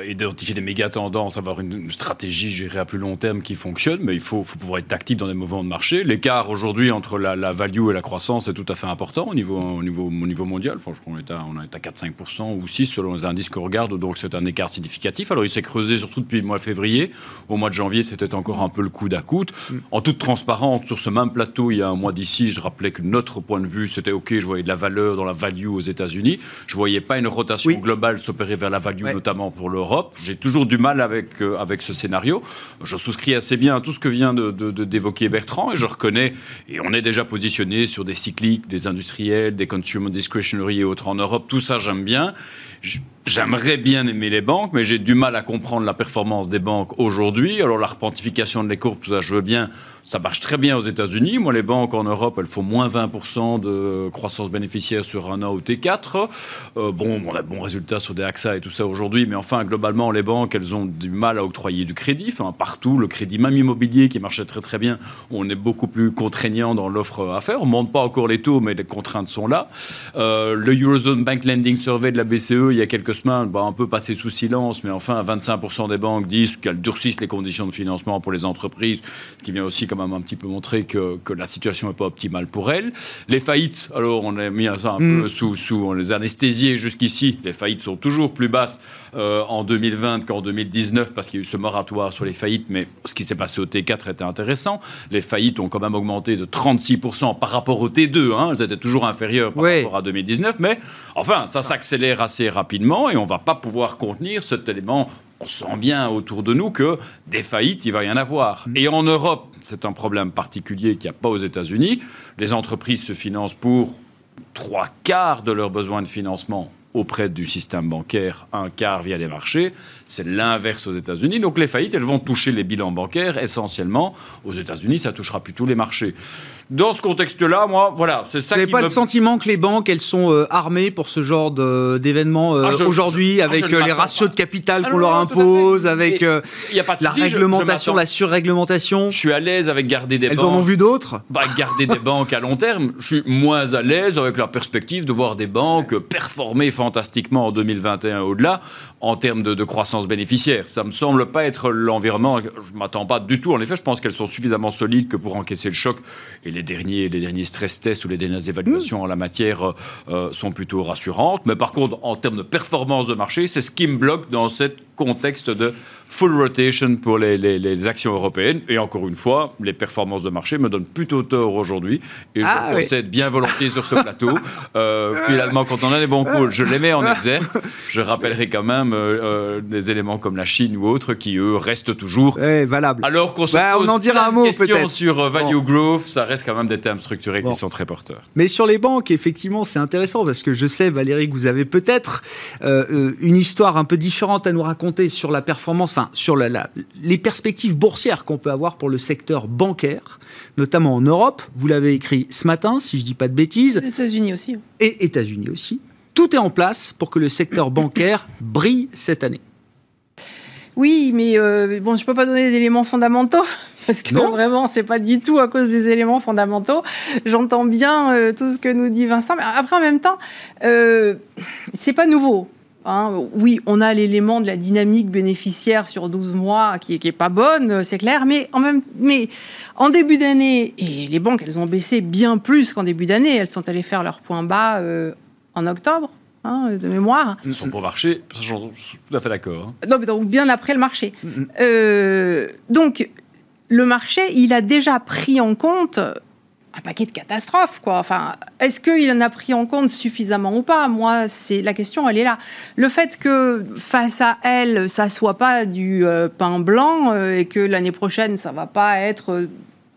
identifier des méga tendances, avoir une, stratégie, je dirais, à plus long terme qui fonctionne, mais il faut, faut pouvoir être tactique dans des mouvements de marché. L'écart aujourd'hui entre la, value et la croissance est tout à fait important au niveau, au niveau, au niveau mondial. Franchement, on est à, on est à 4-5% ou 6 selon les indices qu'on regarde, donc c'est un écart significatif. Alors il s'est creusé surtout depuis le mois de février. Au mois de janvier, c'était encore un peu le coup d'à coude. Mm. En toute transparence, sur ce même plateau, il y a un mois d'ici, je rappelais que notre point de vue, c'était OK, je voyais de la valeur dans la value aux États-Unis. Je ne voyais pas une rotation globale s'opérer vers la value, notamment pour l'Europe. J'ai toujours du mal avec, euh, avec ce scénario. Je souscris assez bien à tout ce que vient d'évoquer de, de, Bertrand et je reconnais, et on est déjà positionné sur des cycliques, des industriels, des consumer discretionary et autres en Europe. Tout ça, j'aime bien. J'aimerais bien aimer les banques, mais j'ai du mal à comprendre la performance des banques aujourd'hui. Alors la repentification de les courbes, tout ça, je veux bien. Ça marche très bien aux États-Unis. Moi, les banques en Europe, elles font moins 20% de croissance bénéficiaire sur un an au T4. Euh, bon, on a de bons résultats sur des AXA et tout ça aujourd'hui, mais enfin, globalement, les banques, elles ont du mal à octroyer du crédit. Enfin, partout, le crédit, même immobilier, qui marchait très très bien, on est beaucoup plus contraignant dans l'offre à faire. On ne monte pas encore les taux, mais les contraintes sont là. Euh, le Eurozone Bank Lending Survey de la BCE, il y a quelques semaines, bah, un peu passé sous silence, mais enfin, 25% des banques disent qu'elles durcissent les conditions de financement pour les entreprises, ce qui vient aussi quand même un petit peu montrer que, que la situation n'est pas optimale pour elles. Les faillites, alors on a mis ça un peu mm. sous, sous, on les a anesthésiés jusqu'ici. Les faillites sont toujours plus basses euh, en 2020 qu'en 2019 parce qu'il y a eu ce moratoire sur les faillites, mais ce qui s'est passé au T4 était intéressant. Les faillites ont quand même augmenté de 36% par rapport au T2. Hein. Elles étaient toujours inférieures par rapport à 2019, mais enfin, ça s'accélère assez rapidement et on ne va pas pouvoir contenir cet élément on sent bien autour de nous que des faillites, il va y en avoir. Mm. Et en Europe, c'est un problème particulier qu'il n'y a pas aux États-Unis. Les entreprises se financent pour trois quarts de leurs besoins de financement auprès du système bancaire, un quart via les marchés. C'est l'inverse aux États-Unis. Donc les faillites, elles vont toucher les bilans bancaires essentiellement. Aux États-Unis, ça touchera plutôt les marchés. Dans ce contexte-là, moi, voilà, c'est ça Vous n'avez pas le sentiment que les banques, elles sont euh, armées pour ce genre d'événements euh, ah, aujourd'hui, avec euh, les ratios de capital ah, qu'on leur impose, avec la réglementation, la surréglementation Je suis à l'aise avec garder des elles banques. Elles en ont vu d'autres bah, Garder des banques à long terme. Je suis moins à l'aise avec la perspective de voir des banques performer fantastiquement en 2021 au-delà en termes de, de, croissance bénéficiaire. Ça me semble pas être l'environnement. Je m'attends pas du tout. En effet, je pense qu'elles sont suffisamment solides que pour encaisser le choc et les derniers, les derniers stress tests ou les dernières évaluations en la matière euh, sont plutôt rassurantes. Mais par contre, en termes de performance de marché, c'est ce qui me bloque dans ce contexte de full rotation pour les, les, actions européennes. Et encore une fois, les performances de marché me donnent plutôt tort aujourd'hui. Et je ah, concède bien volontiers sur ce plateau. Euh, finalement, quand on a des bons calls, je les mets en exergue. Je rappellerai quand même euh, euh, des éléments comme la Chine ou autres qui, eux, restent toujours valables. Alors qu'on se bah, pose on en dira un mot peut-être sur value growth, ça reste quand même des termes structurés qui sont très porteurs. Mais sur les banques, effectivement, c'est intéressant parce que je sais, Valérie, que vous avez peut-être une histoire un peu différente à nous raconter sur la performance sur les perspectives boursières qu'on peut avoir pour le secteur bancaire, notamment en Europe. Vous l'avez écrit ce matin, si je ne dis pas de bêtises. États-Unis aussi. Et États-Unis aussi. Tout est en place pour que le secteur bancaire brille cette année. Oui, mais euh, bon, je ne peux pas donner d'éléments fondamentaux parce que vraiment, vraiment, c'est pas du tout à cause des éléments fondamentaux. J'entends bien euh, tout ce que nous dit Vincent, mais après, en même temps, euh, c'est pas nouveau. Hein, oui, on a l'élément de la dynamique bénéficiaire sur 12 mois qui n'est pas bonne, c'est clair, mais en, même, mais en début d'année, et les banques, elles ont baissé bien plus qu'en début d'année, elles sont allées faire leur point bas euh, en octobre. Hein, de mémoire. Ils sont pour marché, je suis tout à fait d'accord. Hein. Non, mais donc bien après le marché. Euh, donc, le marché, il a déjà pris en compte un paquet de catastrophes, quoi. Enfin, est-ce qu'il en a pris en compte suffisamment ou pas? Moi, c'est la question, elle est là. Le fait que face à elle, ça soit pas du euh, pain blanc euh, et que l'année prochaine, ça va pas être euh,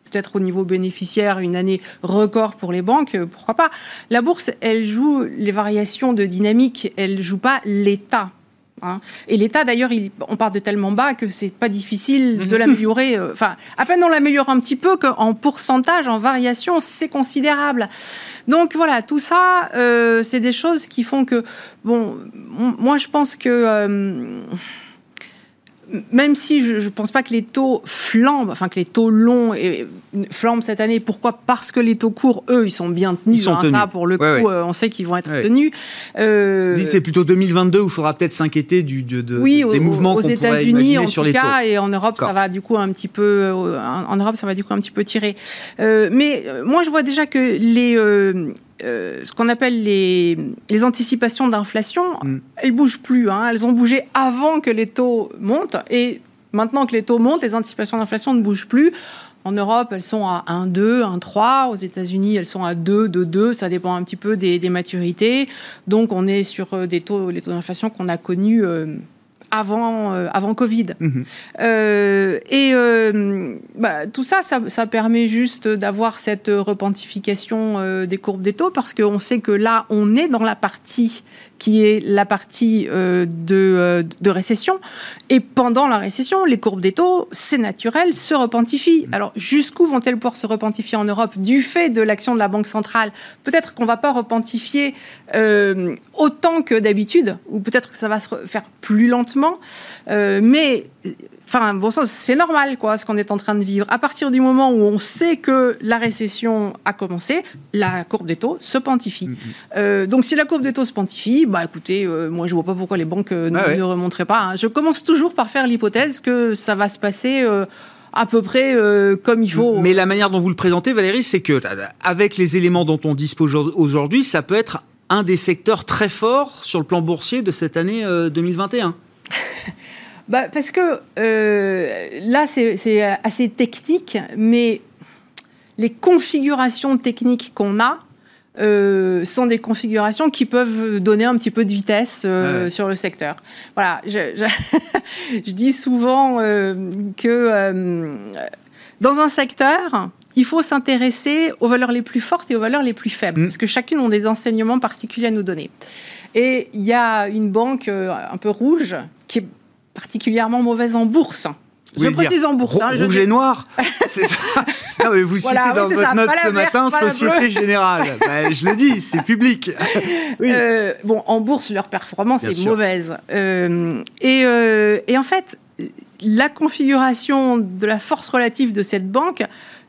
peut-être au niveau bénéficiaire une année record pour les banques, pourquoi pas? La bourse, elle joue les variations de dynamique, elle joue pas l'état. Hein. Et l'État, d'ailleurs, on part de tellement bas que c'est pas difficile de mhm. l'améliorer. Euh, enfin, à peine on l'améliore un petit peu qu'en pourcentage, en variation, c'est considérable. Donc voilà, tout ça, euh, c'est des choses qui font que, bon, moi je pense que euh, même si je ne pense pas que les taux flambent, enfin que les taux longs flambent cette année, pourquoi? Parce que les taux courts, eux, ils sont bien tenus. Ils sont hein, Ça, pour le coup, euh, on sait qu'ils vont être tenus. Euh... c'est plutôt 2022 où il faudra peut-être s'inquiéter du, de, oui, des mouvements aux États-Unis en tout cas, et en Europe, ça va du coup un petit peu, euh, en Europe, ça va du coup un petit peu tirer. Euh, mais moi, je vois déjà que les euh, ce qu'on appelle les, les anticipations d'inflation, mm. elles bougent plus. Hein. Elles ont bougé avant que les taux montent. Et maintenant que les taux montent, les anticipations d'inflation ne bougent plus. En Europe, elles sont à 1,2, 1,3. Aux États-Unis, elles sont à 2, 2, 2. Ça dépend un petit peu des, des maturités. Donc, on est sur euh, des taux, les taux d'inflation qu'on a connus. Euh, avant, euh, avant Covid. Mhm. Euh, et euh, bah, tout ça, ça, permet juste d'avoir cette repentification des courbes des taux parce qu'on sait que là, on est dans la partie qui est la partie de, de, récession. Et pendant la récession, les courbes des taux, c'est naturel, se repentifient. Mhm. Alors, jusqu'où vont-elles pouvoir se repentifier en Europe du fait de l'action de la Banque centrale? Peut-être qu'on ne va pas repentifier autant que d'habitude, ou peut-être que ça va se faire plus lentement dramatiquement. mais Enfin, bon c'est normal, quoi, ce qu'on est en train de vivre. À partir du moment où on sait que la récession a commencé, la courbe des taux se pontifie. Mm, mm. Euh, donc, si la courbe des taux se pontifie, bah, écoutez, euh, moi, je vois pas pourquoi les banques euh, ah ne, remonteraient pas. Hein. Je commence toujours par faire l'hypothèse que ça va se passer à peu près comme il faut. Mais la manière dont vous le présentez, Valérie, c'est que avec les éléments dont on dispose aujourd'hui, ça peut être un des secteurs très forts sur le plan boursier de cette année 2021. Bah, Parce que euh, là, c'est assez technique, mais les configurations techniques qu'on a euh, sont des configurations qui peuvent donner un petit peu de vitesse euh, sur le secteur. Voilà, je, je, dis souvent que dans un secteur, il faut s'intéresser aux valeurs les plus fortes et aux valeurs les plus faibles, mm. parce que chacune ont des enseignements particuliers à nous donner. Et il y a une banque un peu rouge qui est particulièrement mauvaise en bourse. je précise en bourse. Hein, rouge et noir C'est ça. Non, mais vous citez dans votre note ce matin Société Générale. Ben, je le dis, c'est public. Euh, bon, en bourse, leur performance est mauvaise. Euh, et, euh, et, en fait, la configuration de la force relative de cette banque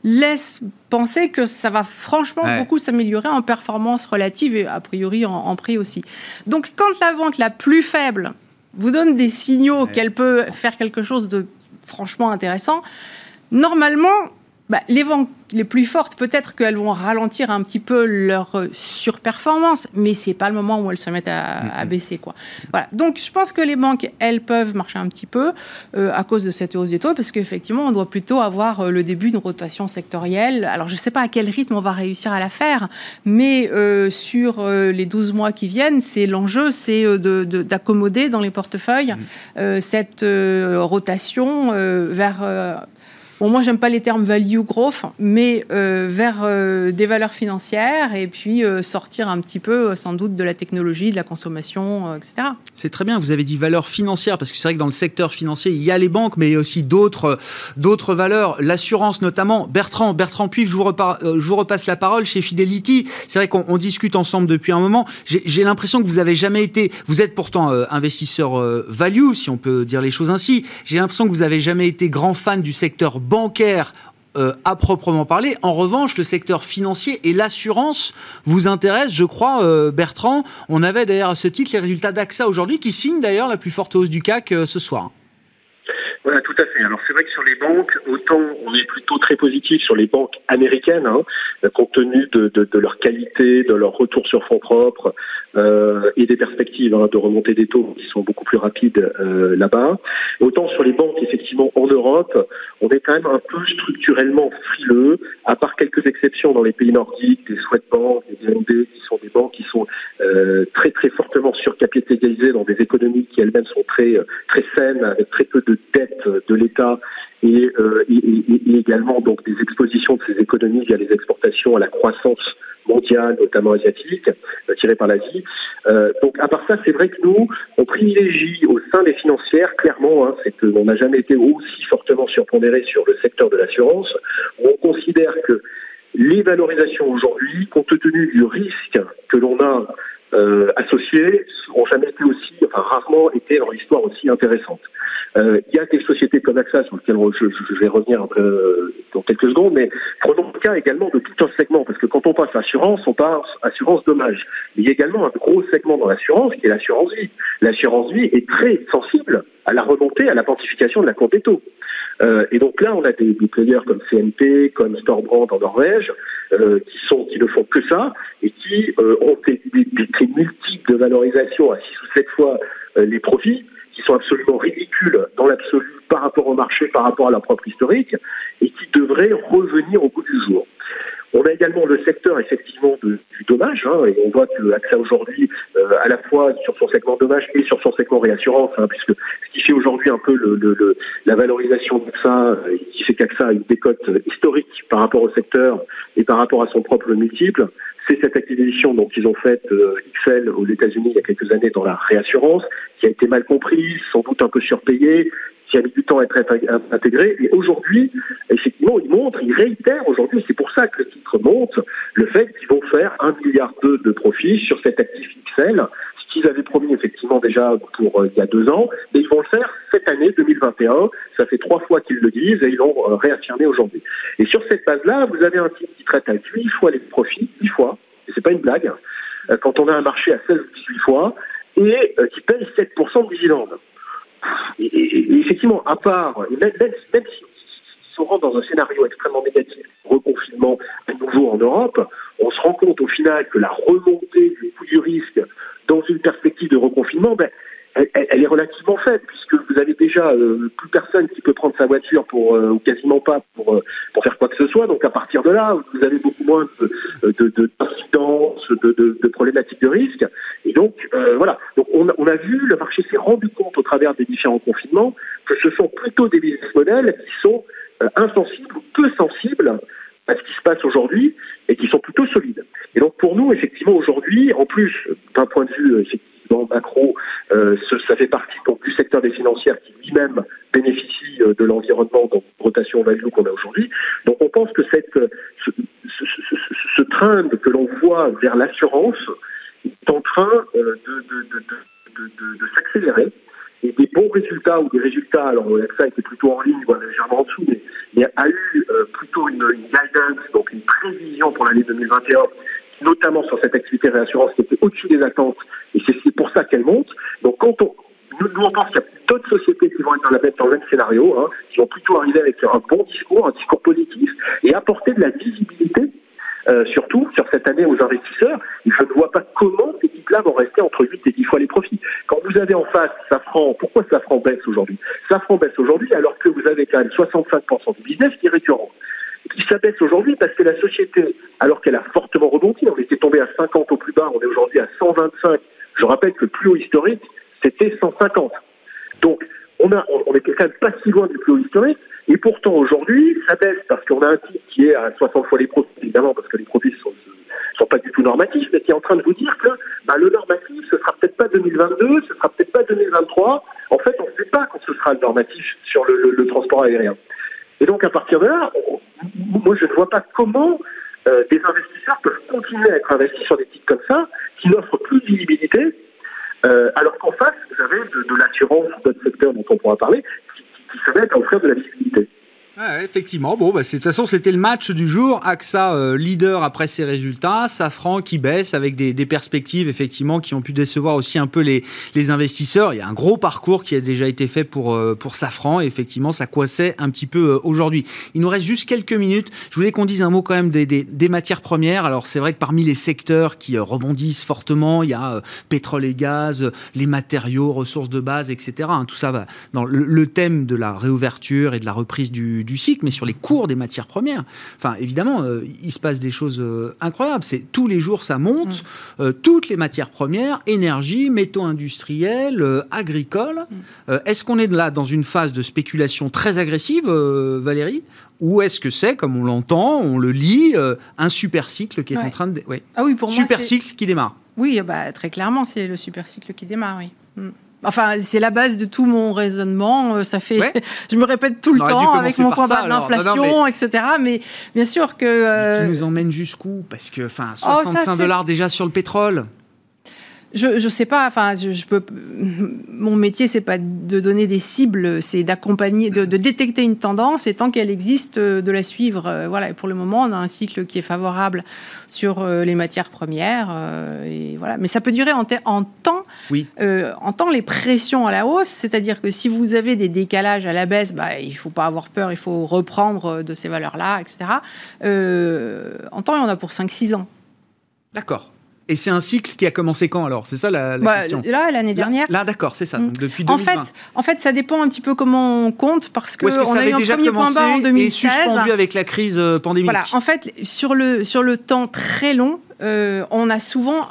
laisse penser que ça va franchement beaucoup s'améliorer en performance relative et a priori en, en prix aussi. Donc, quand la banque la plus faible vous donne des signaux qu'elle peut faire quelque chose de franchement intéressant, normalement, bah, les ventes les plus fortes, peut-être qu'elles vont ralentir un petit peu leur euh, surperformance, mais c'est pas le moment où elles se mettent à, baisser. Quoi. Voilà. Donc je pense que les banques, elles peuvent marcher un petit peu euh, à cause de cette hausse des taux, parce qu'effectivement, on doit plutôt avoir euh, le début d'une rotation sectorielle. Alors je ne sais pas à quel rythme on va réussir à la faire, mais sur les 12 mois qui viennent, c'est l'enjeu, c'est d'accommoder dans les portefeuilles cette rotation vers Bon, moi, j'aime pas les termes value growth, mais euh, vers euh, des valeurs financières et puis euh, sortir un petit peu, sans doute, de la technologie, de la consommation, etc. C'est très bien. Vous avez dit valeurs financières parce que c'est vrai que dans le secteur financier, il y a les banques, mais il y a aussi d'autres, valeurs, l'assurance notamment. Bertrand, Bertrand Puif, je vous, repasse la parole chez Fidelity. C'est vrai qu'on discute ensemble depuis un moment. J'ai l'impression que vous avez jamais été. Vous êtes pourtant investisseur value, si on peut dire les choses ainsi. J'ai l'impression que vous avez jamais été grand fan du secteur euh, à proprement parler. En revanche, le secteur financier et l'assurance vous intéressent, je crois, euh, Bertrand. On avait d'ailleurs à ce titre les résultats d'AXA aujourd'hui qui signent d'ailleurs la plus forte hausse du CAC euh, ce soir. Voilà, tout à fait. Alors c'est vrai que les banques, autant on est plutôt très positif sur les banques américaines, hein, compte tenu de, leur qualité, de leur retour sur fonds propres euh, et des perspectives hein, de remontée des taux qui sont beaucoup plus rapides euh, là-bas. Autant sur les banques, effectivement, en Europe, on est quand même un peu structurellement frileux, à part quelques exceptions dans les pays nordiques, des Swedbank, des BNB, qui sont des banques qui sont euh, très très fortement surcapitalisées dans des économies qui elles-mêmes sont très très saines, avec très peu de dettes de l'État euh, et, également donc des expositions de ces économies via les exportations à la croissance mondiale, notamment asiatique, euh, tirée par l'Asie. Euh, donc à part ça, c'est vrai que nous, on privilégie au sein des financières, clairement, hein, c'est qu'on n'a jamais été aussi fortement surpondéré sur le secteur de l'assurance, on considère que les valorisations aujourd'hui, compte tenu du risque que l'on a euh, associés ont jamais été aussi, enfin rarement été dans l'histoire aussi intéressante. Euh, il y a des sociétés comme AXA sur lesquelles je, vais revenir euh, dans quelques secondes, mais prenons le cas également de tout un segment, parce que quand on passe assurance, on passe assurance dommage. Il y a également un gros segment dans l'assurance qui est l'assurance vie. L'assurance vie est très sensible à la remontée, à la quantification de la courbe des taux. Euh, et donc là, on a des, des players comme CNP, comme Storebrand en Norvège, euh, qui sont qui ne font que ça et qui euh, ont des, des, des, multiples de valorisation à 6 ou 7 fois euh, les profits, sont absolument ridicules dans l'absolu par rapport au marché, par rapport à leur propre historique, et qui devraient revenir au bout du jour. On a également le secteur effectivement du dommage, hein, et on voit que AXA aujourd'hui, euh, à la fois sur son segment dommage et sur son segment réassurance, hein, puisque ce qui fait aujourd'hui un peu le, le, la valorisation d'AXA, euh, qui fait qu'AXA a une décote historique par rapport au secteur et par rapport à son propre multiple, c'est cette acquisition donc qu'ils ont faite euh, aux États-Unis il y a quelques années dans la réassurance, qui a été mal comprise, sans doute un peu surpayée, qui a mis du temps à être intégré. Et aujourd'hui, effectivement, ils montrent, ils réitèrent aujourd'hui, c'est pour ça que le titre monte, le fait qu'ils vont faire un milliard de profits sur cet actif XL, ce qu'ils avaient promis effectivement déjà pour euh, il y a deux ans, mais ils vont le faire cette année 2021. Ça fait trois fois qu'ils le disent et ils l'ont euh, réaffirmé aujourd'hui. Et sur cette base-là, vous avez un titre qui traite à huit fois les profits, huit fois, et c'est pas une blague, euh, quand on a un marché à 16 ou 18 fois, et qui paye 7% de dividendes. Et, effectivement, à part, même, si on rentre dans un scénario extrêmement négatif, reconfinement à nouveau en Europe, on se rend compte au final que la remontée du du risque dans une perspective de reconfinement, ben, elle, est relativement faible puisque vous avez déjà euh, plus personne qui peut prendre sa voiture pour euh, ou quasiment pas pour euh, pour faire quoi que ce soit. Donc à partir de là, vous avez beaucoup moins de d'incidence, de, de, de, problématiques de risque. Et donc voilà. Donc on on a vu le marché s'est rendu compte au travers des différents confinements que ce sont plutôt des business models qui sont insensibles ou peu sensibles à ce qui se passe aujourd'hui et qui sont plutôt solides. Et donc pour nous, effectivement, aujourd'hui, en plus, d'un point de vue effectivement macro, euh, ça fait partie donc, du secteur des financières qui lui-même bénéficie euh, de l'environnement de rotation value qu'on a aujourd'hui. Donc on pense que cette, ce, ce, ce, ce trend que l'on voit vers l'assurance est en train euh, de, de, de, de s'accélérer et des bons résultats ou des résultats, alors l'AXA était plutôt en ligne, voilà, légèrement en dessous, mais, mais a eu euh, plutôt une, une, guidance, donc une prévision pour l'année 2021, notamment sur cette activité réassurance qui était au-dessus des attentes, et c'est pour ça qu'elle monte. Donc quand on, nous, nous on pense qu'il y a d'autres sociétés qui vont être dans, la, dans le même scénario, hein, qui vont plutôt arriver avec un bon discours, un discours positif, et apporter de la visibilité euh, surtout sur cette année aux investisseurs. je ne vois pas comment ces types-là vont rester entre 8 et 10 fois les profits. Quand vous avez en face Safran, pourquoi Safran baisse aujourd'hui? Safran baisse aujourd'hui alors que vous avez quand même 65% du business qui est récurrent. Qui s'abaisse aujourd'hui parce que la société, alors qu'elle a fortement rebondi, on était tombé à 50 au plus bas, on est aujourd'hui à 125. Je rappelle que le plus haut historique, c'était 150. Donc, on, a, est quand même pas si loin du plus haut historique. Et pourtant, aujourd'hui, ça baisse parce qu'on a un titre qui est à 60 fois les profits, évidemment, parce que les profits sont, sont pas du tout normatifs, mais qui est en train de vous dire que bah, le normatif, ce sera peut-être pas 2022, ce sera peut-être pas 2023. En fait, on ne sait pas quand ce sera le normatif sur le, le, transport aérien. Et donc, à partir de là, moi, je ne vois pas comment euh, des investisseurs peuvent continuer à être investis sur des titres comme ça, qui n'offrent plus de visibilité, euh, alors qu'en face, vous avez de, l'assurance d'autres secteurs dont on pourra parler, qui se mettent à offrir de la visibilité. Effectivement. Bon, bah, de toute façon, c'était le match du jour. AXA euh, leader après ses résultats. Safran qui baisse avec des, perspectives, effectivement, qui ont pu décevoir aussi un peu les, investisseurs. Il y a un gros parcours qui a déjà été fait pour, euh, pour Safran. Et effectivement, ça coissait un petit peu euh, aujourd'hui. Il nous reste juste quelques minutes. Je voulais qu'on dise un mot quand même des, des, matières premières. Alors, c'est vrai que parmi les secteurs qui rebondissent fortement, il y a pétrole et gaz, les matériaux, ressources de base, etc. Hein, tout ça va dans le, thème de la réouverture et de la reprise du, cycle, mais sur les cours des matières premières. Enfin, évidemment, euh, il se passe des choses euh, incroyables. C'est tous les jours ça monte. Mm. Euh, toutes les matières premières, énergie, métaux industriels, agricoles. Mm. est-ce qu'on est là dans une phase de spéculation très agressive, Valérie, ou est-ce que c'est, comme on l'entend, on le lit, un super cycle qui est en train de, ouais. ah oui, pour super cycle qui démarre. Oui, bah, très clairement, c'est le super cycle qui démarre. Oui. Mm. Enfin, c'est la base de tout mon raisonnement. Euh, ça fait, je me répète tout le temps avec mon point bas de l'inflation, etc. Mais bien sûr que. Euh... nous emmène jusqu'où? Parce que, enfin, 65 dollars déjà sur le pétrole. Je je sais pas. Enfin, je, peux. Mon métier, c'est pas de donner des cibles, c'est d'accompagner, de, détecter une tendance et tant qu'elle existe, euh, de la suivre. Euh, voilà. Et pour le moment, on a un cycle qui est favorable sur euh, les matières premières. Et voilà. Mais ça peut durer en, en temps. Oui. en temps, les pressions à la hausse, c'est-à-dire que si vous avez des décalages à la baisse, bah, il faut pas avoir peur. Il faut reprendre de ces valeurs-là, etc. en temps, il y en a pour 5-6 ans. D'accord. Et c'est un cycle qui a commencé quand alors? C'est ça la, bah, question Là, l'année dernière. Là, d'accord, c'est ça. Mm. depuis 2020. En fait, en fait, ça dépend un petit peu comment on compte parce que, on a eu un premier point bas en 2016. Et suspendu avec la crise euh, pandémique? Voilà. En fait, sur le sur le temps très long, euh, on a souvent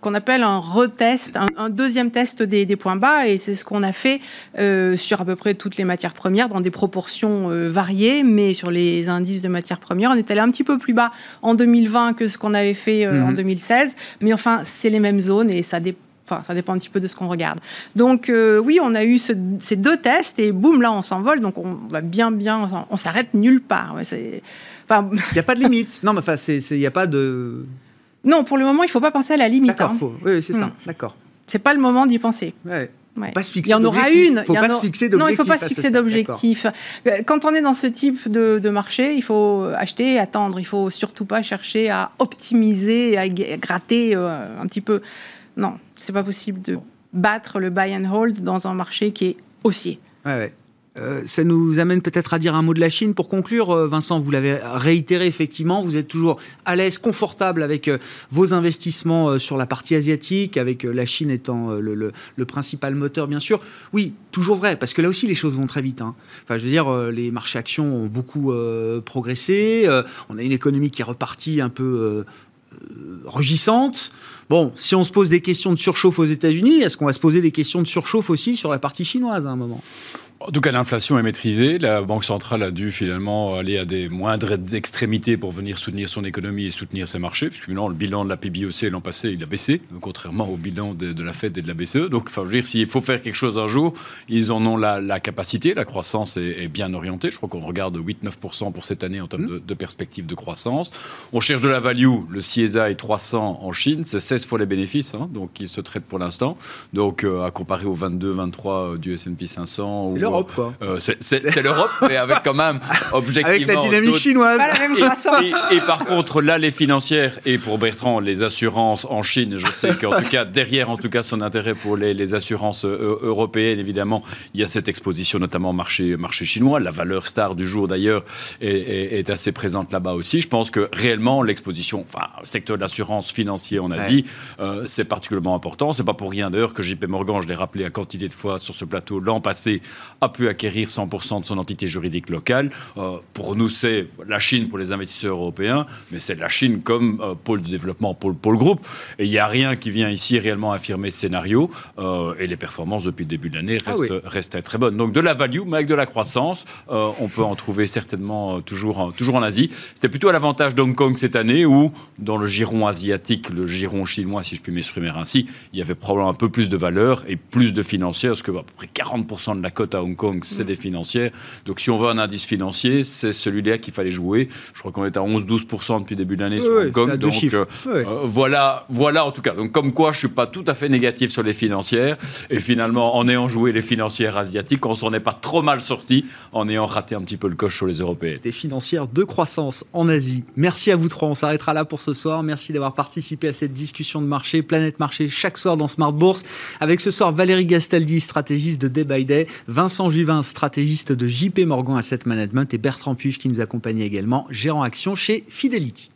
qu'on appelle un retest, un, deuxième test des, points bas, et c'est ce qu'on a fait euh, sur à peu près toutes les matières premières, dans des proportions euh, variées, mais sur les indices de matières premières, on est allé un petit peu plus bas en 2020 que ce qu'on avait fait en 2016, mhm. mais enfin, c'est les mêmes zones et ça dépend. Enfin, ça dépend un petit peu de ce qu'on regarde. Donc oui, on a eu ces deux tests et boum, là, on s'envole. Donc on va bien, bien, on s'arrête nulle part. Il n'y a pas de limite. non, mais enfin, il n'y a pas de... Non, pour le moment, il ne faut pas penser à la limite. D'accord, hein. oui, c'est ça, hmm. d'accord. C'est pas le moment d'y penser. Ouais. Ouais. Pas se fixer il y en aura une. Faut il y en pas se fixer Non, il d'objectif faut pas se fixer d'objectif. Euh, Quand on est dans ce type de, de marché, il faut acheter, attendre. Il faut surtout pas chercher à optimiser, à gratter euh, un petit peu. Non, c'est pas possible de battre le buy and hold dans un marché qui est haussier. Ouais, ouais. Euh, ça nous amène peut-être à dire un mot de la Chine pour conclure. euh, Vincent, vous l'avez réitéré effectivement, vous êtes toujours à l'aise, confortable avec euh, vos investissements sur la partie asiatique, avec la Chine étant le, principal moteur, bien sûr. Oui, toujours vrai, parce que là aussi les choses vont très vite. hein. Enfin, je veux dire, les marchés actions ont beaucoup progressé. on a une économie qui est repartie un peu rugissante. Bon, si on se pose des questions de surchauffe aux États-Unis, est-ce qu'on va se poser des questions de surchauffe aussi sur la partie chinoise à un moment? En tout cas, l'inflation est maîtrisée. La Banque centrale a dû finalement aller à des moindres extrémités pour venir soutenir son économie et soutenir ses marchés. Puisque finalement, le bilan de la PBOC l'an passé, il a baissé, contrairement au bilan de, la Fed et de la BCE. Donc, enfin, je veux dire, s'il faut faire quelque chose un jour, ils en ont la, capacité. La croissance est, est bien orientée. Je crois qu'on regarde 8-9% pour cette année en termes de, de perspective de croissance. On cherche de la value. Le CSI 300 en Chine, c'est 16 fois les bénéfices, hein, donc qui se traite pour l'instant. Donc, euh, à comparer aux 22-23 du S&P 500. C'est ou, l'Europe, quoi. euh, c'est l'Europe, mais avec quand même objectivement. Avec la dynamique chinoise. Pas la même et, croissance. et- et par contre, là, les financières et pour Bertrand, les assurances en Chine, je sais qu'en tout cas, derrière, en tout cas, son intérêt pour les, les assurances euh, européennes, évidemment, il y a cette exposition, notamment au marché, marché chinois. La valeur star du jour, d'ailleurs, est, est- est assez présente là-bas aussi. Je pense que réellement, l'exposition, enfin, secteur de l'assurance financier en Asie, euh, c'est particulièrement important. C'est pas pour rien, d'ailleurs, que JP Morgan, je l'ai rappelé à quantité de fois sur ce plateau, l'an passé, a pu acquérir 100% de son entité juridique locale. Euh, pour nous, c'est la Chine pour les investisseurs européens, mais c'est la Chine comme euh, pôle de développement pour, pour le groupe. Et il n'y a rien qui vient ici réellement affirmer ce scénario. Euh, et les performances depuis le début de l'année Ah restent, oui. restent très bonnes. Donc de la value, mais avec de la croissance, on peut en trouver certainement toujours, en- toujours en Asie. C'était plutôt à l'avantage d'Hong Kong cette année où, dans le giron asiatique, le giron chinois, si je puis m'exprimer ainsi, il y avait probablement un peu plus de valeur et plus de financières, parce que à peu près 40% de la cote à Hong Kong, c'est des financières. Donc si on veut un indice financier, c'est celui-là qu'il fallait jouer. Je crois qu'on est à 11-12% depuis le début de l'année sur Ouais, Hong Kong. Donc euh, Ouais. euh, voilà, voilà en tout cas. Donc comme quoi, je suis pas tout à fait négatif sur les financières. Et finalement, en ayant joué les financières asiatiques, on s'en est pas trop mal sorti en ayant raté un petit peu le coche sur les européennes. des financières de croissance en Asie. Merci à vous trois. On s'arrêtera là pour ce soir. Merci d'avoir participé à cette discussion de marché, Planète Marché, chaque soir dans Smart Bourse. Avec ce soir Valérie Gastaldi, stratégiste de Day by Day, Vincent Juvin, stratégiste de JP Morgan Asset Management et Bertrand Puif qui nous accompagnait également, gérant action chez Fidelity.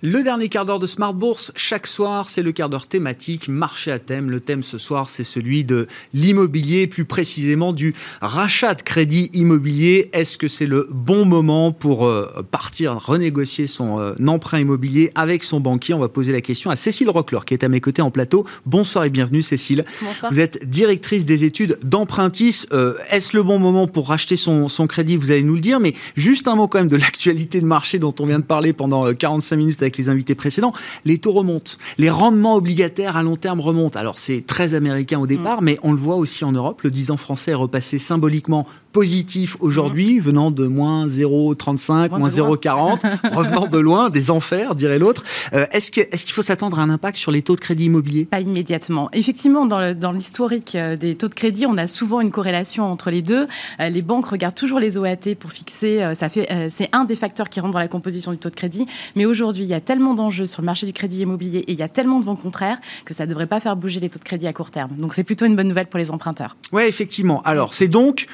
Le dernier quart d'heure de Smart Bourse, chaque soir, c'est le quart d'heure thématique, marché à thème. Le thème ce soir, c'est celui de l'immobilier, plus précisément du rachat de crédit immobilier. Est-ce que c'est le bon moment pour euh, partir renégocier son euh, emprunt immobilier avec son banquier? On va poser la question à Cécile Rockler, qui est à mes côtés en plateau. Bonsoir et bienvenue, Cécile. Bonsoir. Vous êtes directrice des études d'Empruntis. Euh, Est-ce le bon moment pour racheter son, son crédit? Vous allez nous le dire, mais juste un mot quand même de l'actualité de marché dont on vient de parler pendant euh, 45 minutes avec les invités précédents. Les taux remontent, les rendements obligataires à long terme remontent. Alors c'est très américain au départ, mais on le voit aussi en Europe. Le 10 ans français est repassé symboliquement positif aujourd'hui, venant de moins 0,35, Moins moins de loin. 0,40, revenant de loin, des enfers, dirait l'autre. Euh, Est-ce est-ce qu'il faut s'attendre à un impact sur les taux de crédit immobilier? Pas immédiatement. Effectivement, dans l'historique euh, des taux de crédit, on a souvent une corrélation entre les deux. Euh, Les banques regardent toujours les OAT pour fixer. euh, Ça fait, euh, c'est un des facteurs qui rentre dans la composition du taux de crédit. Mais aujourd'hui, il y a tellement d'enjeux sur le marché du crédit immobilier et il y a tellement de vents contraires que ça ne devrait pas faire bouger les taux de crédit à court terme. Donc c'est plutôt une bonne nouvelle pour les emprunteurs. Oui, effectivement. Alors, c'est donc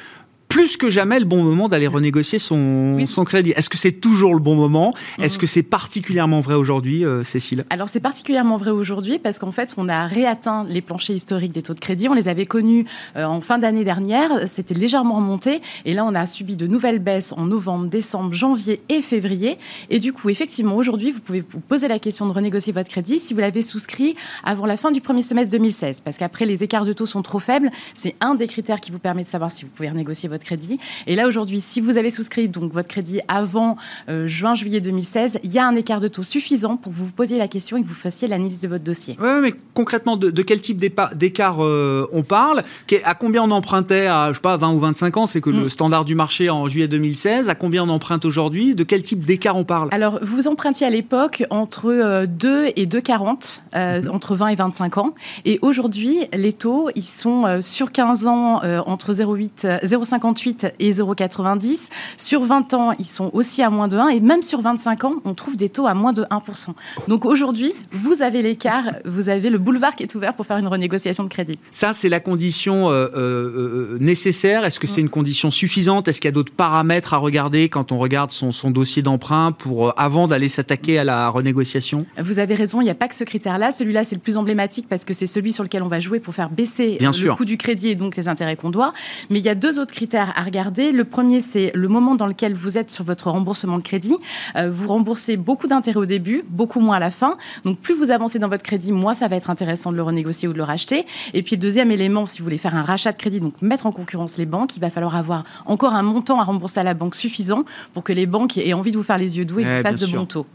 plus que jamais le bon moment d'aller renégocier son, Oui. son crédit. Est-ce que c'est toujours le bon moment? Est-ce que c'est particulièrement vrai aujourd'hui, euh, Cécile? Alors c'est particulièrement vrai aujourd'hui parce qu'en fait on a réatteint les planchers historiques des taux de crédit. On les avait connus euh, en fin d'année dernière, c'était légèrement remonté et là on a subi de nouvelles baisses en novembre, décembre, janvier et février. Et du coup effectivement aujourd'hui vous pouvez vous poser la question de renégocier votre crédit si vous l'avez souscrit avant la fin du premier semestre 2016 parce qu'après les écarts de taux sont trop faibles. C'est un des critères qui vous permet de savoir si vous pouvez renégocier votre votre crédit. Et là, aujourd'hui, si vous avez souscrit donc votre crédit avant juin-juillet 2016, il y a un écart de taux suffisant pour que vous vous posiez la question et que vous fassiez l'analyse de votre dossier. Oui, mais concrètement, de, quel type d'écart on parle? À combien on empruntait à, je sais pas, 20 ou 25 ans? C'est que le mm. standard du marché en juillet 2016. À combien on emprunte aujourd'hui? De quel type d'écart on parle? Alors, vous empruntiez à l'époque entre 2 et 2,40, mm-hmm. entre 20 et 25 ans. Et aujourd'hui, les taux, ils sont euh, sur 15 ans euh, entre 0,58 et 0,90. Sur 20 ans, ils sont aussi à moins de 1. Et même sur 25 ans, on trouve des taux à moins de 1%. Donc aujourd'hui, vous avez l'écart, vous avez le boulevard qui est ouvert pour faire une renégociation de crédit. Ça, c'est la condition euh, nécessaire? Est-ce que c'est une condition suffisante? Est-ce qu'il y a d'autres paramètres à regarder quand on regarde son, son dossier d'emprunt pour avant d'aller s'attaquer à la renégociation? Vous avez raison, il n'y a pas que ce critère-là. Celui-là, c'est le plus emblématique parce que c'est celui sur lequel on va jouer pour faire baisser le coût du crédit et donc les intérêts qu'on doit. Mais il y a deux autres critères à regarder. Le premier, c'est le moment dans lequel vous êtes sur votre remboursement de crédit. Euh, vous remboursez beaucoup d'intérêts au début, beaucoup moins à la fin. Donc plus vous avancez dans votre crédit, moins ça va être intéressant de le renégocier ou de le racheter. Et puis le deuxième élément, si vous voulez faire un rachat de crédit, donc mettre en concurrence les banques, il va falloir avoir encore un montant à rembourser à la banque suffisant pour que les banques aient envie de vous faire les yeux doux et vous fassent de bons taux.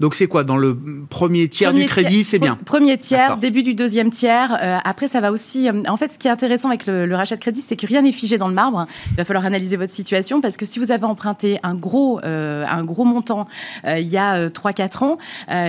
Donc c'est quoi Dans le premier tiers du crédit, c'est bien Premier tiers, début du deuxième tiers. Euh, après, ça va aussi... Euh, en fait, ce qui est intéressant avec le, rachat de crédit, c'est que rien n'est figé dans le marbre. Il va falloir analyser votre situation parce que si vous avez emprunté un gros, euh, un gros montant il y a 3-4 ans,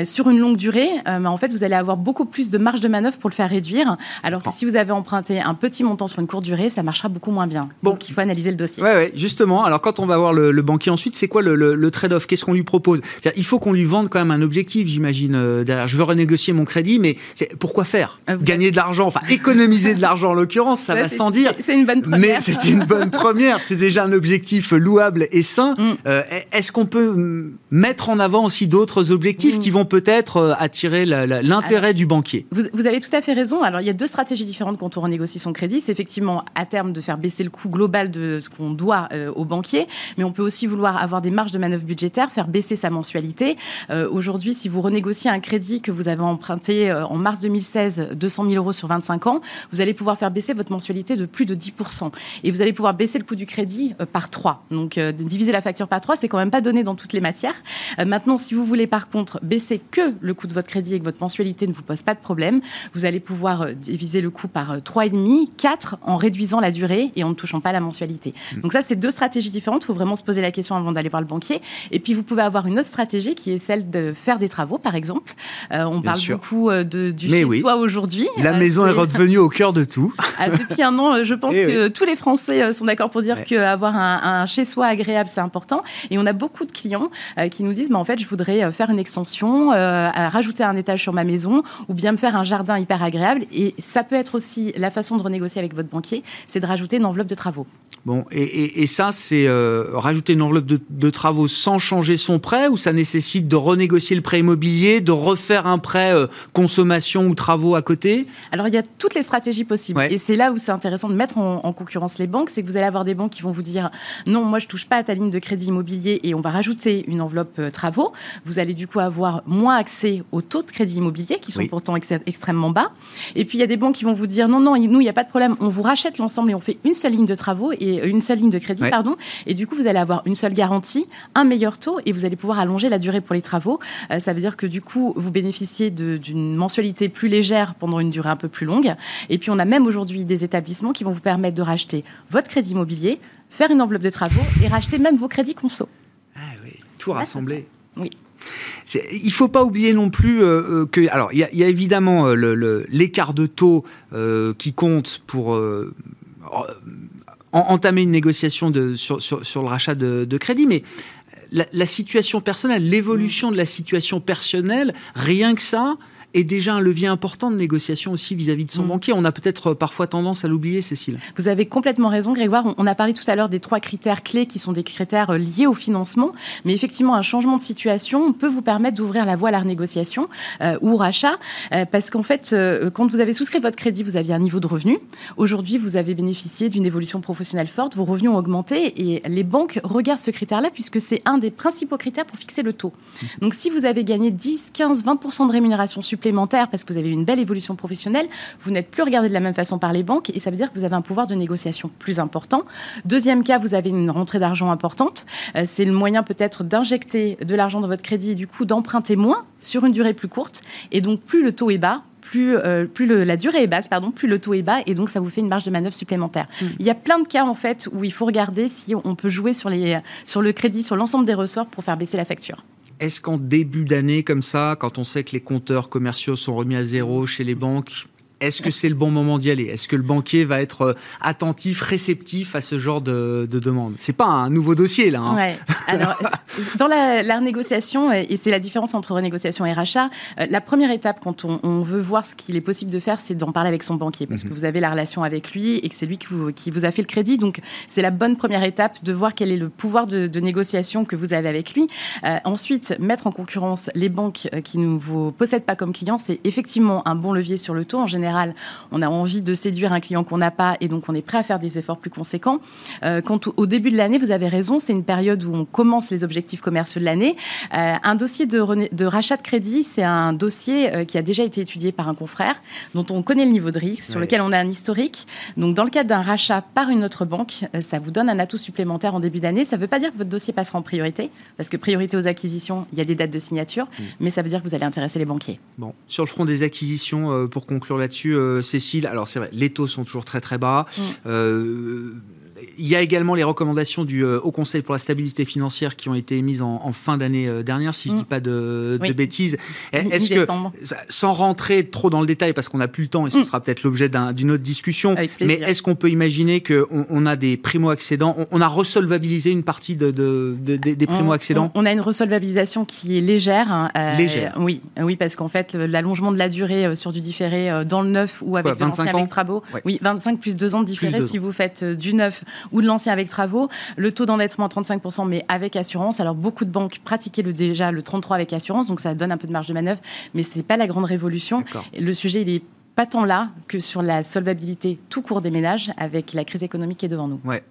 sur une longue durée, en fait, vous allez avoir beaucoup plus de marge de manœuvre pour le faire réduire. Alors que si vous avez emprunté un petit montant sur une courte durée, ça marchera beaucoup moins bien. Bon. Donc, il faut analyser le dossier. Oui, ouais, justement. Alors, quand on va voir le, banquier ensuite, c'est quoi le, le trade-off? Qu'est-ce qu'on lui propose? Il faut qu'on lui vende quand même un objectif, j'imagine, euh, derrière. Je veux renégocier mon crédit, mais pourquoi faire? Ah, Gagner de l'argent, enfin économiser de l'argent en l'occurrence, ça va sans dire. C'est une bonne première. Mais c'est une bonne première. C'est déjà un objectif louable et sain. Mm. Euh, est-ce qu'on peut mm, mettre en avant aussi d'autres objectifs mm. qui vont peut-être euh, attirer l'intérêt du banquier? vous, vous, avez tout à fait raison. Alors, il y a deux stratégies différentes quand on renégocie son crédit. C'est effectivement à terme de faire baisser le coût global de ce qu'on doit au banquier, mais on peut aussi vouloir avoir des marges de manœuvre budgétaires, faire baisser sa mensualité. Aujourd'hui, si vous renégociez un crédit que vous avez emprunté euh, en mars 2016, 200 000 euros sur 25 ans, vous allez pouvoir faire baisser votre mensualité de plus de 10%. Et vous allez pouvoir baisser le coût du crédit euh, par 3. Donc, euh, diviser la facture par 3, c'est quand même pas donné dans toutes les matières. maintenant, si vous voulez par contre baisser que le coût de votre crédit et que votre mensualité ne vous pose pas de problème, vous allez pouvoir diviser le coût par 3,5, 4 en réduisant la durée et en ne touchant pas la mensualité. Mmh. Donc ça, c'est deux stratégies différentes. Il faut vraiment se poser la question avant d'aller voir le banquier. Et puis, vous pouvez avoir une autre stratégie qui est celle de faire des travaux, par exemple. Euh, on parle beaucoup euh, de, du chez-soi aujourd'hui. La euh, maison est... redevenue au cœur de tout. Ah, depuis un an, je pense eh que tous les Français sont d'accord pour dire qu'avoir un, un chez-soi agréable, c'est important. Et on a beaucoup de clients qui nous disent, mais en fait, je voudrais faire une extension, rajouter un étage sur ma maison, ou bien me faire un jardin hyper agréable. Et ça peut être aussi la façon de renégocier avec votre banquier, c'est de rajouter une enveloppe de travaux. Bon, et, et, ça, c'est rajouter une enveloppe de, de, travaux sans changer son prêt, ou ça nécessite de renégocier le prêt immobilier, de refaire un prêt euh, consommation ou travaux à côté? Alors, il y a toutes les stratégies possibles. Et c'est là où c'est intéressant de mettre en, concurrence les banques. C'est que vous allez avoir des banques qui vont vous dire non, moi, je touche pas à ta ligne de crédit immobilier et on va rajouter une enveloppe euh, travaux. Vous allez du coup avoir moins accès aux taux de crédit immobilier qui sont pourtant extrêmement bas. Et puis, il y a des banques qui vont vous dire non, non, nous, il n'y a pas de problème. On vous rachète l'ensemble et on fait une seule ligne de travaux et euh, une seule ligne de crédit, pardon. Et du coup, vous allez avoir une seule garantie, un meilleur taux et vous allez pouvoir allonger la durée pour les travaux. ça veut dire que du coup, vous bénéficiez d'une mensualité plus légère pendant une durée un peu plus longue. Et puis, on a même aujourd'hui des établissements qui vont vous permettre de racheter votre crédit immobilier, faire une enveloppe de travaux et racheter même vos crédits conso. Ah oui, tout rassemblé. Oui. Il ne faut pas oublier non plus euh, euh, que. Alors, il y, a évidemment euh, l'écart de taux qui compte pour entamer une négociation de, sur, le rachat de, de crédit, mais la, situation personnelle, l'évolution de la situation personnelle, rien que ça, est déjà un levier important de négociation aussi vis-à-vis de son mm. banquier. On a peut-être euh, parfois tendance à l'oublier, Cécile. Vous avez complètement raison, Grégoire. On a parlé tout à l'heure des trois critères clés qui sont des critères euh, liés au financement. Mais effectivement, un changement de situation peut vous permettre d'ouvrir la voie à la renégociation euh, ou au rachat. parce qu'en fait, quand vous avez souscrit votre crédit, vous aviez un niveau de revenu. Aujourd'hui, vous avez bénéficié d'une évolution professionnelle forte. Vos revenus ont augmenté et les banques regardent ce critère-là puisque c'est un des principaux critères pour fixer le taux. Mm. Donc, si vous avez gagné 10, 15, 20 de rémunération supplémentaire, supplémentaire parce que vous avez une belle évolution professionnelle. Vous n'êtes plus regardé de la même façon par les banques et ça veut dire que vous avez un pouvoir de négociation plus important. Deuxième cas, vous avez une rentrée d'argent importante. Euh, c'est le moyen peut-être d'injecter de l'argent dans votre crédit et du coup d'emprunter moins sur une durée plus courte. Et donc, plus le taux est bas, plus, euh, plus la durée est basse, pardon, plus le taux est bas, et donc ça vous fait une marge de manœuvre supplémentaire. Hmm. Il y a plein de cas en fait où il faut regarder si on peut jouer sur, les, sur le crédit, sur l'ensemble des ressorts pour faire baisser la facture. Est-ce qu'en début d'année comme ça, quand on sait que les compteurs commerciaux sont remis à zéro chez les banques, est-ce que c'est le bon moment d'y aller? Est-ce que le banquier va être euh, attentif, réceptif à ce genre de, de demande? C'est pas un nouveau dossier là. Hein. Alors, dans la, la renégociation, et c'est la différence entre renégociation et rachat, euh, la première étape quand on, veut voir ce qu'il est possible de faire, c'est d'en parler avec son banquier parce que mhm. vous avez la relation avec lui et que c'est lui qui vous, qui vous, a fait le crédit. Donc c'est la bonne première étape de voir quel est le pouvoir de, négociation que vous avez avec lui. Euh, ensuite, mettre en concurrence les banques qui ne vous possèdent pas comme clients, c'est effectivement un bon levier sur le taux en général on a envie de séduire un client qu'on n'a pas et donc on est prêt à faire des efforts plus conséquents. Euh, quand au début de l'année, vous avez raison, c'est une période où on commence les objectifs commerciaux de l'année. Euh, un dossier de, rachat de crédit, c'est un dossier euh, qui a déjà été étudié par un confrère, dont on connaît le niveau de risque, sur lequel on a un historique. Donc dans le cadre d'un rachat par une autre banque, ça vous donne un atout supplémentaire en début d'année. Ça ne veut pas dire que votre dossier passera en priorité, parce que priorité aux acquisitions, il y a des dates de signature, mm. mais ça veut dire que vous allez intéresser les banquiers. Bon, sur le front des acquisitions, pour conclure là-dessus, euh, Cécile. Alors c'est vrai, les taux sont toujours très très bas. Mm. Il y a également les recommandations du euh, Haut Conseil pour la stabilité financière qui ont été émises en, fin d'année euh, dernière, si je ne dis mm. pas de, bêtises. Est-ce que, sans rentrer trop dans le détail, parce qu'on n'a plus le temps et ce mm. sera peut-être l'objet d'une autre discussion, mais est-ce qu'on peut imaginer qu'on on a des primo-accédants on, a resolvabilisé une partie de, des primo-accédants on, a une resolvabilisation qui est légère. Hein, euh, légère Oui, oui parce qu'en fait, l'allongement de la durée sur du différé dans le neuf ou avec de l'ancien avec travaux, oui, 25 plus 2 ans de différé si vous faites du neuf ou de l'ancien avec travaux. Le taux d'endettement à 35%, mais avec assurance. Alors, beaucoup de banques pratiquaient le, déjà le 33 avec assurance, donc ça donne un peu de marge de manœuvre, mais ce n'est pas la grande révolution. Le sujet, il est pas tant là que sur la solvabilité tout court des ménages avec la crise économique qui est devant nous. Ouais.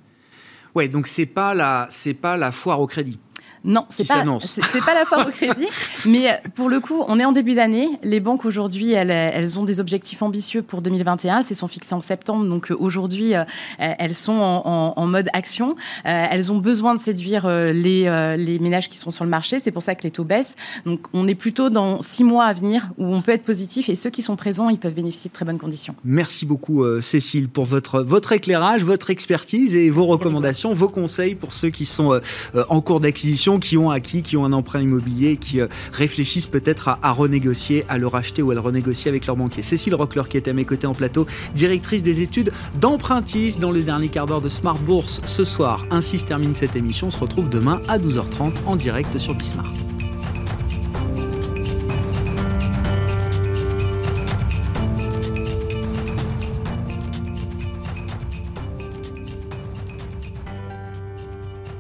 Ouais, donc c'est pas la c'est pas la foire au crédit. Non, c'est pas, c'est pas la foire au crédit. mais euh, pour le coup, on est en début d'année. Les banques aujourd'hui, elles, elles, ont des objectifs ambitieux pour 2021. Elles se sont fixées en septembre. Donc euh, aujourd'hui, euh, elles sont en, mode action. elles ont besoin de séduire les, les ménages qui sont sur le marché. C'est pour ça que les taux baissent. Donc on est plutôt dans six mois à venir où on peut être positif et ceux qui sont présents, ils peuvent bénéficier de très bonnes conditions. Merci beaucoup, Cécile, pour votre, votre éclairage, votre expertise et vos recommandations, vos conseils pour ceux qui sont en cours d'acquisition qui ont acquis, qui ont un emprunt immobilier, qui euh, réfléchissent peut-être à, renégocier, à le racheter ou à le renégocier avec leur banquier. Cécile Rockler qui est à mes côtés en plateau, directrice des études d'empruntis dans le dernier quart d'heure de Smart Bourse ce soir. Ainsi se termine cette émission. On se retrouve demain à 12h30 en direct sur Bismart.